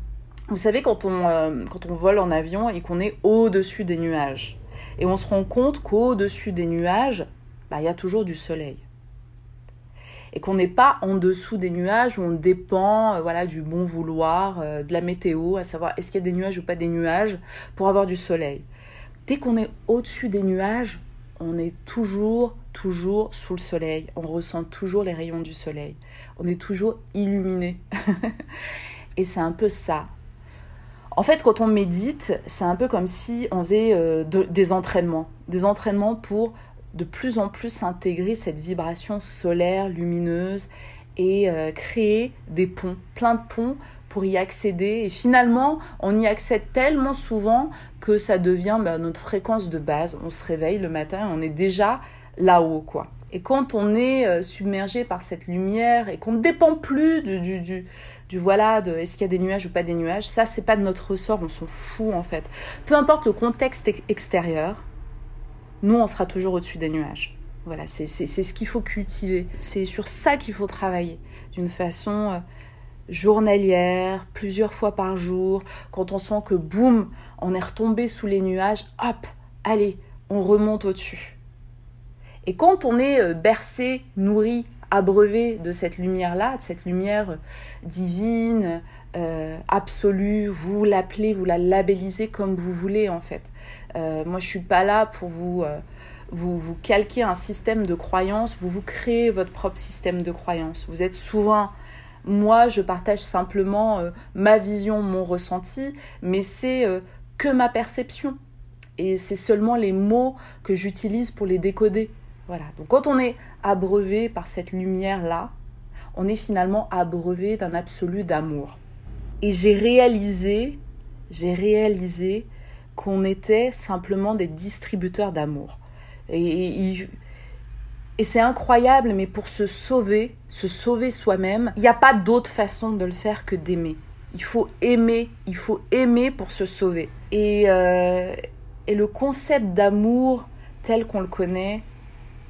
vous savez, quand on, euh, quand on vole en avion et qu'on est au-dessus des nuages, et on se rend compte qu'au-dessus des nuages, bah, il y a toujours du soleil. Et qu'on n'est pas en dessous des nuages où on dépend euh, voilà, du bon vouloir, euh, de la météo, à savoir est-ce qu'il y a des nuages ou pas des nuages pour avoir du soleil. Dès qu'on est au-dessus des nuages, on est toujours, toujours sous le soleil. On ressent toujours les rayons du soleil. On est toujours illuminé. et c'est un peu ça, en fait, quand on médite, c'est un peu comme si on faisait euh, de, des entraînements. Des entraînements pour de plus en plus intégrer cette vibration solaire, lumineuse, et euh, créer des ponts, plein de ponts pour y accéder. Et finalement, on y accède tellement souvent que ça devient bah, notre fréquence de base. On se réveille le matin et on est déjà là-haut, quoi. Et quand on est euh, submergé par cette lumière et qu'on ne dépend plus du, du, du, du voilà, de est-ce qu'il y a des nuages ou pas des nuages, ça c'est pas de notre ressort, on s'en fout en fait. Peu importe le contexte extérieur, nous on sera toujours au-dessus des nuages. Voilà, c'est ce qu'il faut cultiver. C'est sur ça qu'il faut travailler d'une façon euh, journalière, plusieurs fois par jour. Quand on sent que boum, on est retombé sous les nuages, hop, allez, on remonte au-dessus. Et quand on est euh, bercé, nourri, abreuvé de cette lumière-là, de cette lumière divine, euh, absolue, vous l'appelez, vous la labellisez comme vous voulez en fait. Euh, moi je suis pas là pour vous, euh, vous, vous calquer un système de croyance, vous vous créez votre propre système de croyance. Vous êtes souvent moi je partage simplement ma vision, mon ressenti, mais c'est que ma perception. Et c'est seulement les mots que j'utilise pour les décoder. Voilà. Donc quand on est abreuvé par cette lumière-là, on est finalement abreuvé d'un absolu d'amour. Et j'ai réalisé, j'ai réalisé qu'on était simplement des distributeurs d'amour. Et, et, c'est incroyable, mais pour se sauver, se sauver soi-même, il n'y a pas d'autre façon de le faire que d'aimer. Il faut aimer, il faut aimer pour se sauver. Et, euh, et le concept d'amour tel qu'on le connaît,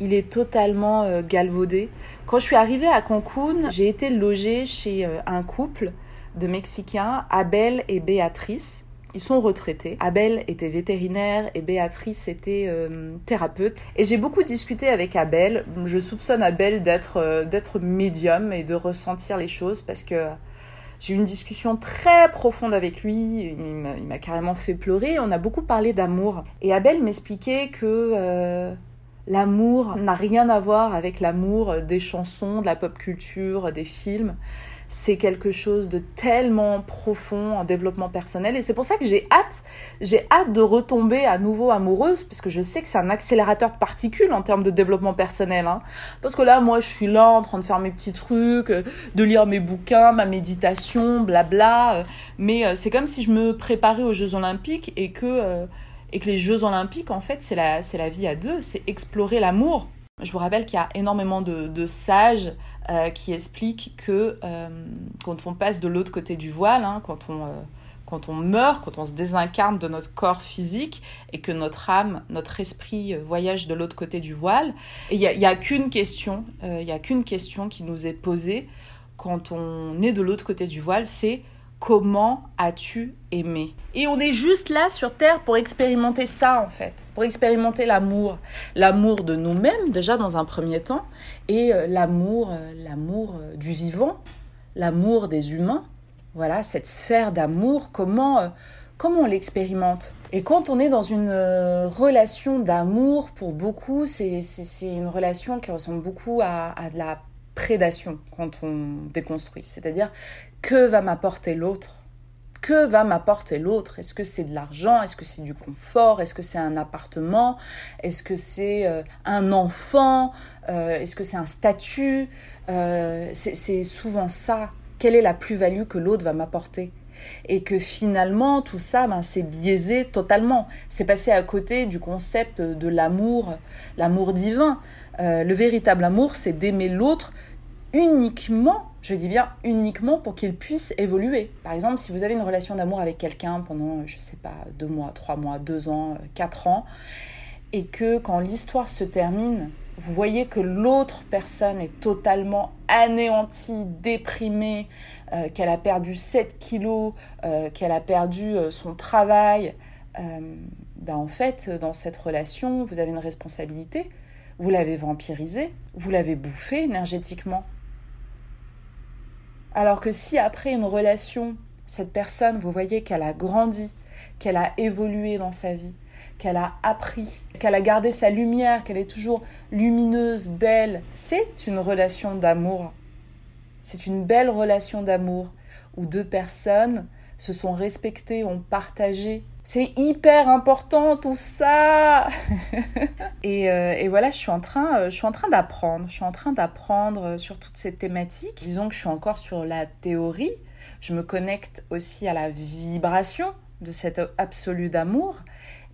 il est totalement euh, galvaudé. Quand je suis arrivée à Cancun, j'ai été logée chez euh, un couple de Mexicains, Abel et Béatrice. Ils sont retraités. Abel était vétérinaire et Béatrice était euh, thérapeute. Et j'ai beaucoup discuté avec Abel. Je soupçonne Abel d'être d'être médium et de ressentir les choses parce que j'ai eu une discussion très profonde avec lui. Il m'a carrément fait pleurer. On a beaucoup parlé d'amour. Et Abel m'expliquait que l'amour n'a rien à voir avec l'amour des chansons, de la pop culture, des films c'est quelque chose de tellement profond en développement personnel et c'est pour ça que j'ai hâte, j'ai hâte de retomber à nouveau amoureuse parce que je sais que c'est un accélérateur de particules en termes de développement personnel. Hein. Parce que là, moi, je suis là en train de faire mes petits trucs, euh, de lire mes bouquins, ma méditation, blabla. Euh, mais euh, c'est comme si je me préparais aux Jeux Olympiques et que et que les Jeux Olympiques, en fait, c'est la, la vie à deux, c'est explorer l'amour. Je vous rappelle qu'il y a énormément de, sages euh, qui explique que euh, quand on passe de l'autre côté du voile, hein, quand, on, euh, quand on meurt, quand on se désincarne de notre corps physique et que notre âme, notre esprit voyage de l'autre côté du voile, il n'y a qu'une question, il y a qu'une question qui nous est posée quand on est de l'autre côté du voile, c'est comment as-tu aimé? Et on est juste là sur Terre pour expérimenter ça en fait, pour expérimenter l'amour. L'amour de nous-mêmes déjà dans un premier temps, et euh, l'amour, euh, l'amour euh, du vivant, l'amour des humains. Voilà, cette sphère d'amour, comment, comment on l'expérimente? Et quand on est dans une relation d'amour, pour beaucoup, c'est une relation qui ressemble beaucoup à, à de la prédation quand on déconstruit. C'est-à-dire, que va m'apporter l'autre? Que va m'apporter l'autre? Est-ce que c'est de l'argent? Est-ce que c'est du confort? Est-ce que c'est un appartement? Est-ce que c'est euh, un enfant? Euh, Est-ce que c'est un statut? Euh, C'est souvent ça. Quelle est la plus-value que l'autre va m'apporter? Et que finalement tout ça ben, c'est biaisé totalement. C'est passé à côté du concept de l'amour l'amour divin. Le véritable amour c'est d'aimer l'autre uniquement, je dis bien uniquement pour qu'il puisse évoluer. Par exemple, si vous avez une relation d'amour avec quelqu'un pendant, je sais pas, deux mois, trois mois, deux ans, euh, quatre ans, et que quand l'histoire se termine, vous voyez que l'autre personne est totalement anéantie, déprimée, euh, qu'elle a perdu 7 kilos, euh, qu'elle a perdu son travail, ben en fait, dans cette relation, vous avez une responsabilité. Vous l'avez vampirisé, vous l'avez bouffé énergétiquement. Alors que si après une relation, cette personne, vous voyez qu'elle a grandi, qu'elle a évolué dans sa vie, qu'elle a appris, qu'elle a gardé sa lumière, qu'elle est toujours lumineuse, belle, c'est une relation d'amour. C'est une belle relation d'amour où deux personnes se sont respectées, ont partagé. C'est hyper important tout ça. et, euh, et, voilà, je suis en train, euh, je suis en train d'apprendre. Je suis en train d'apprendre euh, sur toutes ces thématiques. Disons que je suis encore sur la théorie. Je me connecte aussi à la vibration de cet absolu d'amour.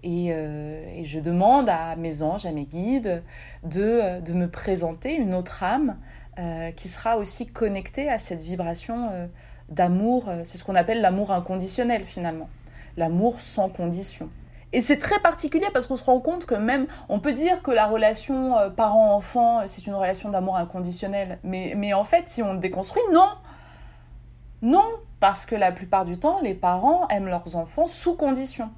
Et, je demande à mes anges, à mes guides, de, de me présenter une autre âme qui sera aussi connectée à cette vibration d'amour, c'est ce qu'on appelle l'amour inconditionnel finalement, l'amour sans condition. Et c'est très particulier parce qu'on se rend compte que même, on peut dire que la relation euh, parent-enfant, euh, c'est une relation d'amour inconditionnel. Mais, mais en fait, si on déconstruit, non. Non, parce que la plupart du temps, les parents aiment leurs enfants sous condition.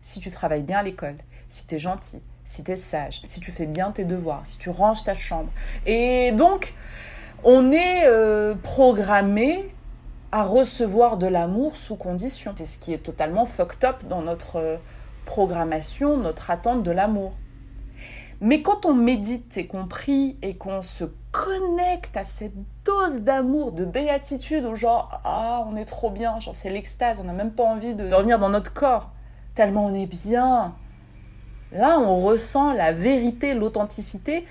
Si tu travailles bien à l'école, si tu es gentil, si tu es sage, si tu fais bien tes devoirs, si tu ranges ta chambre. Et donc, on est euh, programmé à recevoir de l'amour sous condition. C'est ce qui est totalement fucked up dans notre euh, programmation, notre attente de l'amour. Mais quand on médite et qu'on prie et qu'on se connecte à cette dose d'amour, de béatitude, au genre ah on est trop bien, genre c'est l'extase, on n'a même pas envie de revenir dans notre corps, tellement on est bien. Là on ressent la vérité, l'authenticité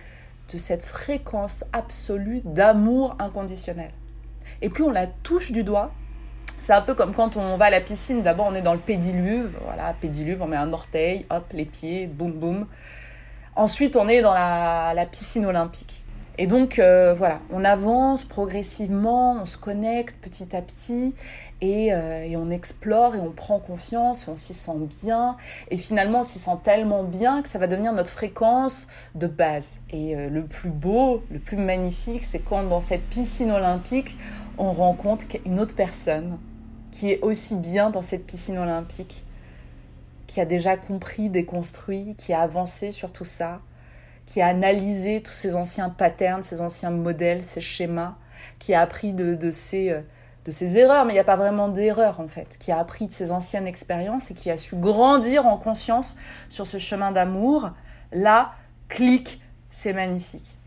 de cette fréquence absolue d'amour inconditionnel. Et plus on la touche du doigt, c'est un peu comme quand on va à la piscine. D'abord, on est dans le pédiluve. Voilà, pédiluve, on met un orteil, hop, les pieds, boum, boum. Ensuite, on est dans la, piscine olympique. Et donc, euh, voilà, on avance progressivement, on se connecte petit à petit. Euh, et, on explore et on prend confiance, on s'y sent bien. Et finalement, on s'y sent tellement bien que ça va devenir notre fréquence de base. Et euh, le plus beau, le plus magnifique, c'est quand dans cette piscine olympique, on rencontre une autre personne qui est aussi bien dans cette piscine olympique, qui a déjà compris, déconstruit, qui a avancé sur tout ça, qui a analysé tous ces anciens patterns, ces anciens modèles, ces schémas, qui a appris de, ces, de ses erreurs, mais il n'y a pas vraiment d'erreur en fait, qui a appris de ses anciennes expériences et qui a su grandir en conscience sur ce chemin d'amour. Là, clic, c'est magnifique.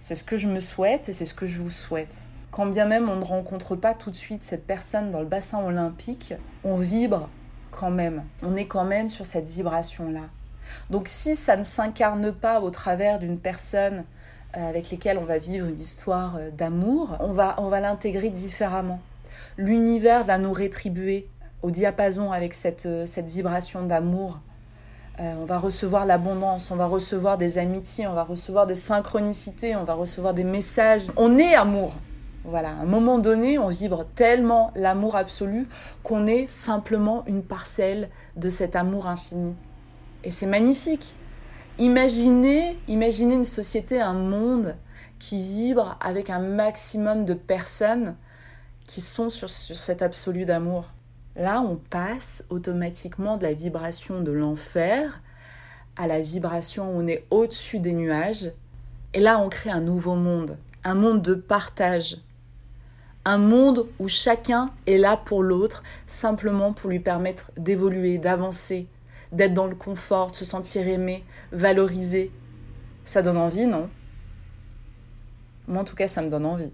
C'est ce que je me souhaite et c'est ce que je vous souhaite. Quand bien même on ne rencontre pas tout de suite cette personne dans le bassin olympique, on vibre quand même. On est quand même sur cette vibration-là. Donc si ça ne s'incarne pas au travers d'une personne avec laquelle on va vivre une histoire euh, d'amour, on va, on va l'intégrer différemment. L'univers va nous rétribuer au diapason avec cette, euh, cette vibration d'amour. on va recevoir l'abondance, on va recevoir des amitiés, on va recevoir des synchronicités, on va recevoir des messages. On est amour. Voilà, à un moment donné, on vibre tellement l'amour absolu qu'on est simplement une parcelle de cet amour infini. Et c'est magnifique. Imaginez, imaginez une société, un monde qui vibre avec un maximum de personnes qui sont sur, sur cet absolu d'amour. Là, on passe automatiquement de la vibration de l'enfer à la vibration où on est au-dessus des nuages. Et là, on crée un nouveau monde, un monde de partage, un monde où chacun est là pour l'autre, simplement pour lui permettre d'évoluer, d'avancer, d'être dans le confort, de se sentir aimé, valorisé. Ça donne envie, non? Moi, en tout cas, ça me donne envie.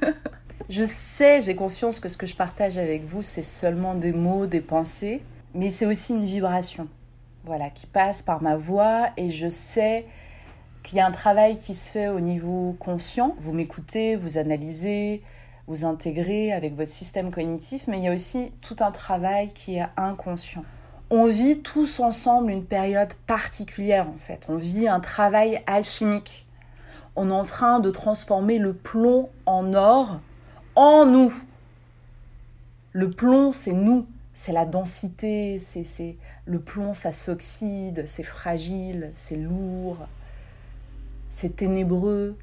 je sais, j'ai conscience que ce que je partage avec vous, c'est seulement des mots, des pensées, mais c'est aussi une vibration, voilà, qui passe par ma voix, et je sais qu'il y a un travail qui se fait au niveau conscient. Vous m'écoutez, vous analysez, vous intégrez avec votre système cognitif, mais il y a aussi tout un travail qui est inconscient on vit tous ensemble une période particulière en fait. On vit un travail alchimique. On est en train de transformer le plomb en or en nous. Le plomb, c'est nous, c'est la densité, c'est le plomb, ça s'oxyde, c'est fragile, c'est lourd, c'est ténébreux.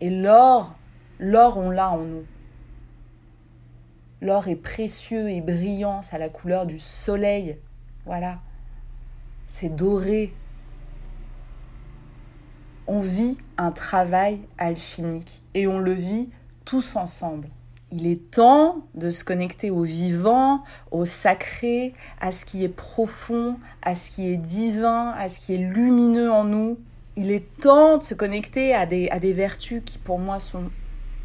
Et l'or, l'or, on l'a en nous. L'or est précieux et brillant, ça a la couleur du soleil. Voilà. C'est doré. On vit un travail alchimique et on le vit tous ensemble. Il est temps de se connecter au vivant, au sacré, à ce qui est profond, à ce qui est divin, à ce qui est lumineux en nous. Il est temps de se connecter à des, à des vertus qui pour moi sont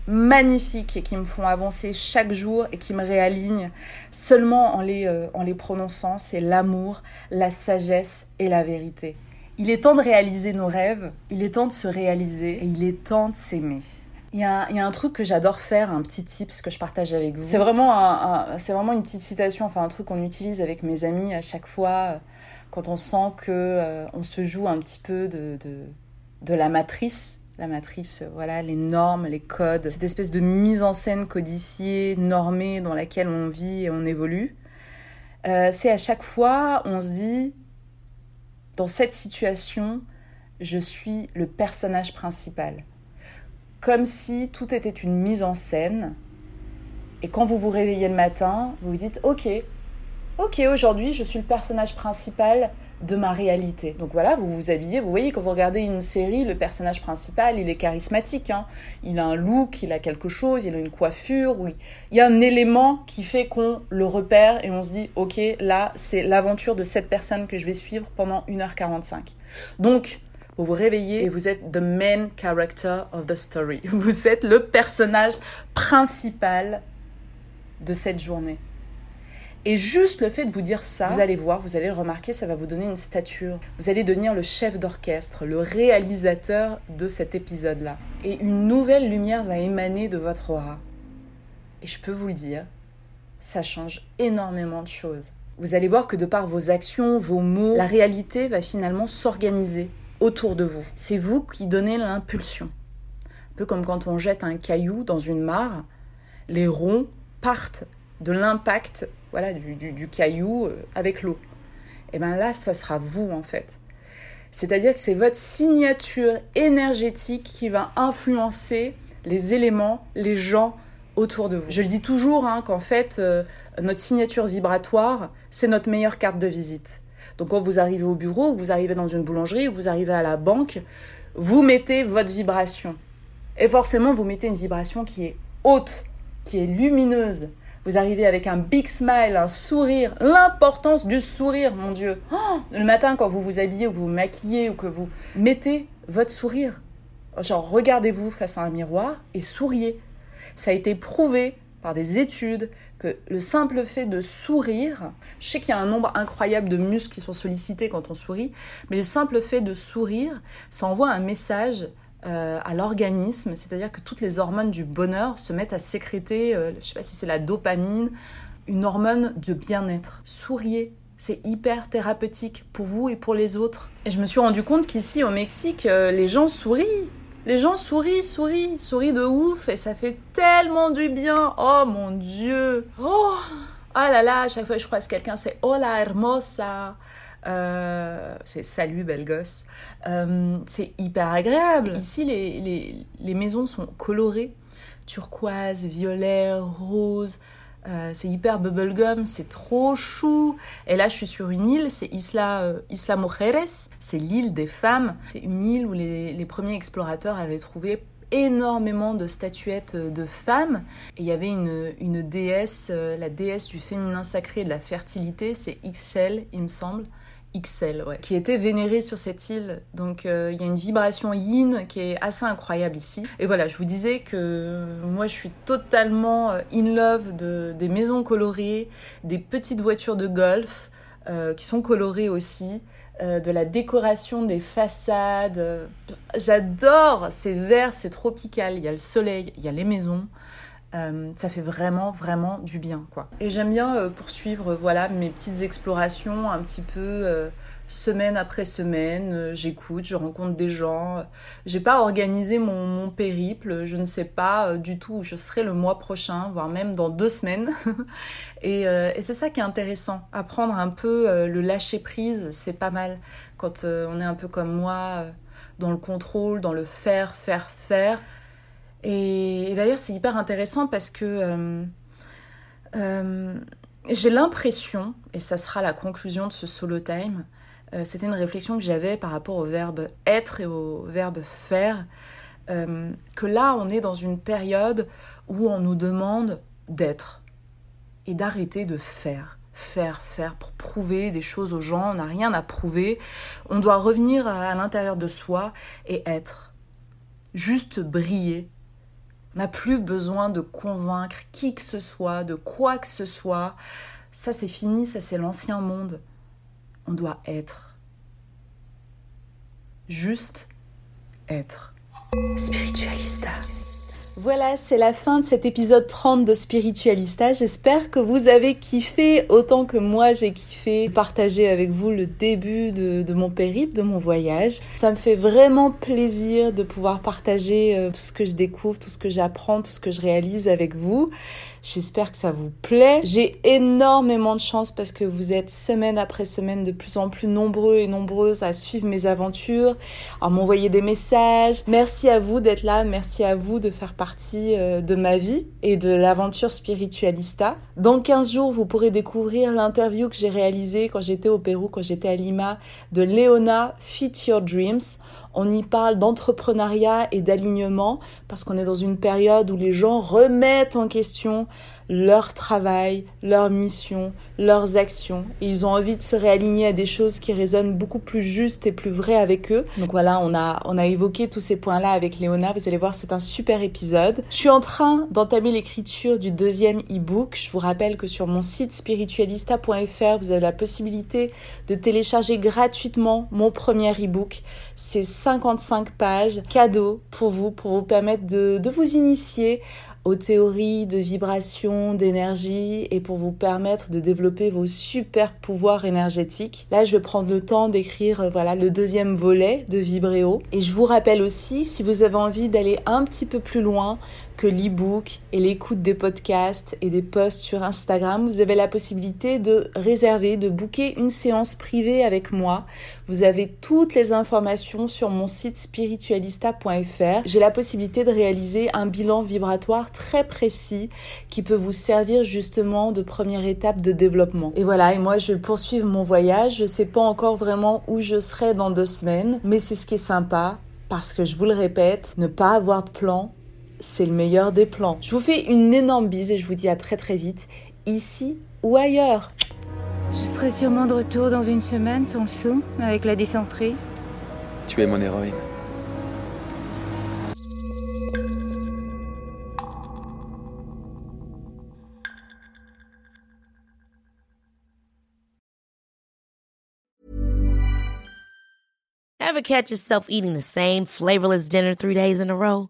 magnifiques et qui me font avancer chaque jour et qui me réalignent seulement en les, euh, en les prononçant, c'est l'amour, la sagesse et la vérité. Il est temps de réaliser nos rêves, il est temps de se réaliser et il est temps de s'aimer. Il y, a, un truc que j'adore faire, un petit tips que je partage avec vous. C'est vraiment, c'est vraiment une petite citation, enfin un truc qu'on utilise avec mes amis à chaque fois euh, quand on sent que euh, on se joue un petit peu de, de la matrice la matrice, voilà, les normes, les codes, cette espèce de mise en scène codifiée, normée dans laquelle on vit et on évolue. Euh, c'est à chaque fois, on se dit, dans cette situation, je suis le personnage principal. Comme si tout était une mise en scène. Et quand vous vous réveillez le matin, vous vous dites, ok, ok, aujourd'hui, je suis le personnage principal de ma réalité. Donc voilà, vous vous habillez, vous voyez quand vous regardez une série, le personnage principal, il est charismatique, hein. il a un look, il a quelque chose, il a une coiffure, oui. Il y a un élément qui fait qu'on le repère et on se dit, ok, là, c'est l'aventure de cette personne que je vais suivre pendant 1h45. Donc, vous vous réveillez et vous êtes the main character of the story. Vous êtes le personnage principal de cette journée. Et juste le fait de vous dire ça, vous allez voir, vous allez le remarquer, ça va vous donner une stature. Vous allez devenir le chef d'orchestre, le réalisateur de cet épisode-là. Et une nouvelle lumière va émaner de votre aura. Et je peux vous le dire, ça change énormément de choses. Vous allez voir que de par vos actions, vos mots, la réalité va finalement s'organiser autour de vous. C'est vous qui donnez l'impulsion. Un peu comme quand on jette un caillou dans une mare, les ronds partent de l'impact voilà, du, caillou euh, avec l'eau. Et eh bien là, ça sera vous en fait. C'est-à-dire que c'est votre signature énergétique qui va influencer les éléments, les gens autour de vous. Je le dis toujours, hein, qu'en fait, euh, notre signature vibratoire, c'est notre meilleure carte de visite. Donc quand vous arrivez au bureau, ou vous arrivez dans une boulangerie, ou vous arrivez à la banque, vous mettez votre vibration. Et forcément, vous mettez une vibration qui est haute, qui est lumineuse. Vous arrivez avec un big smile, un sourire, l'importance du sourire, mon Dieu. Oh, le matin, quand vous vous habillez ou vous vous maquillez ou que vous mettez votre sourire. Genre, regardez-vous face à un miroir et souriez. Ça a été prouvé par des études que le simple fait de sourire, je sais qu'il y a un nombre incroyable de muscles qui sont sollicités quand on sourit, mais le simple fait de sourire, ça envoie un message euh, à l'organisme, c'est-à-dire que toutes les hormones du bonheur se mettent à sécréter, euh, je sais pas si c'est la dopamine, une hormone de bien-être. Souriez, c'est hyper thérapeutique pour vous et pour les autres. Et je me suis rendu compte qu'ici au Mexique, euh, les gens sourient. Les gens sourient, sourient, sourient de ouf et ça fait tellement du bien. Oh mon dieu. Oh, ah là là, à chaque fois que je croise quelqu'un, c'est hola hermosa. Euh, c'est salut belle gosse. Euh, c'est hyper agréable. Ici, les, les, les, maisons sont colorées. Turquoise, violet, rose. Euh, c'est hyper bubblegum, c'est trop chou. Et là, je suis sur une île, c'est Isla, Isla Mujeres, c'est l'île des femmes. C'est une île où les, les premiers explorateurs avaient trouvé énormément de statuettes de femmes. Et il y avait une, une déesse, la déesse du féminin sacré et de la fertilité, c'est Ixchel, il me semble. Qui était vénéré sur cette île. Donc euh, il y a une vibration yin qui est assez incroyable ici. Et voilà, je vous disais que moi je suis totalement euh, in love de, des maisons colorées, des petites voitures de golf euh, qui sont colorées aussi. de la décoration des façades. J'adore, c'est vert, c'est tropical, il y a le soleil, il y a les maisons. Euh, ça fait vraiment vraiment du bien quoi. Et j'aime bien euh, poursuivre voilà mes petites explorations un petit peu euh, semaine après semaine. J'écoute, je rencontre des gens. J'ai pas organisé mon, mon, périple. Je ne sais pas du tout où je serai le mois prochain, voire même dans deux semaines. et, et c'est ça qui est intéressant. Apprendre un peu le lâcher prise, c'est pas mal quand on est un peu comme moi dans le contrôle, dans le faire, faire, faire. Et, d'ailleurs, c'est hyper intéressant parce que euh, euh, j'ai l'impression, et ça sera la conclusion de ce solo time, euh, c'était une réflexion que j'avais par rapport au verbe être et au verbe faire, que là, on est dans une période où on nous demande d'être et d'arrêter de faire faire, faire pour prouver des choses aux gens. On n'a rien à prouver. On doit revenir à l'intérieur de soi et être. Juste briller, n'a plus besoin de convaincre qui que ce soit, de quoi que ce soit. Ça, c'est fini, ça, c'est l'ancien monde. On doit être. Juste être. Spiritualista. Voilà, c'est la fin de cet épisode 30 de Spiritualista. J'espère que vous avez kiffé autant que moi j'ai kiffé partager avec vous le début de, mon périple, de mon voyage. Ça me fait vraiment plaisir de pouvoir partager euh, tout ce que je découvre, tout ce que j'apprends, tout ce que je réalise avec vous. J'espère que ça vous plaît. J'ai énormément de chance parce que vous êtes semaine après semaine de plus en plus nombreux et nombreuses à suivre mes aventures, à m'envoyer des messages. Merci à vous d'être là, merci à vous de faire partie euh, de ma vie et de l'aventure spiritualista. Dans 15 jours, vous pourrez découvrir l'interview que j'ai réalisée quand j'étais au Pérou, quand j'étais à Lima, de Léona Fit Your Dreams. On y parle d'entrepreneuriat et d'alignement parce qu'on est dans une période où les gens remettent en question leur travail, leur mission, leurs actions. Ils ont envie de se réaligner à des choses qui résonnent beaucoup plus justes et plus vraies avec eux. Donc voilà, on a, on a évoqué tous ces points-là avec Léona. Vous allez voir, c'est un super épisode. Je suis en train d'entamer l'écriture du deuxième e-book. Je vous rappelle que sur mon site spiritualista.fr, vous avez la possibilité de télécharger gratuitement mon premier e-book. C'est 55 pages cadeau pour vous, pour vous permettre de, de vous initier aux théories de vibration, d'énergie et pour vous permettre de développer vos super pouvoirs énergétiques. Là, je vais prendre le temps d'écrire euh, voilà le deuxième volet de Vibréo et je vous rappelle aussi si vous avez envie d'aller un petit peu plus loin que l'e-book et l'écoute des podcasts et des posts sur Instagram, vous avez la possibilité de réserver, de booker une séance privée avec moi. Vous avez toutes les informations sur mon site spiritualista.fr. J'ai la possibilité de réaliser un bilan vibratoire très précis qui peut vous servir justement de première étape de développement. Et voilà, et moi je vais poursuivre mon voyage. Je sais pas encore vraiment où je serai dans deux semaines, mais c'est ce qui est sympa parce que je vous le répète, ne pas avoir de plan, c'est le meilleur des plans. Je vous fais une énorme bise et je vous dis à très très vite, ici ou ailleurs. Je serai sûrement de retour dans une semaine sans le sou, avec la dysenterie. Tu es mon héroïne. Ever catch yourself eating the same flavorless dinner three days in a row?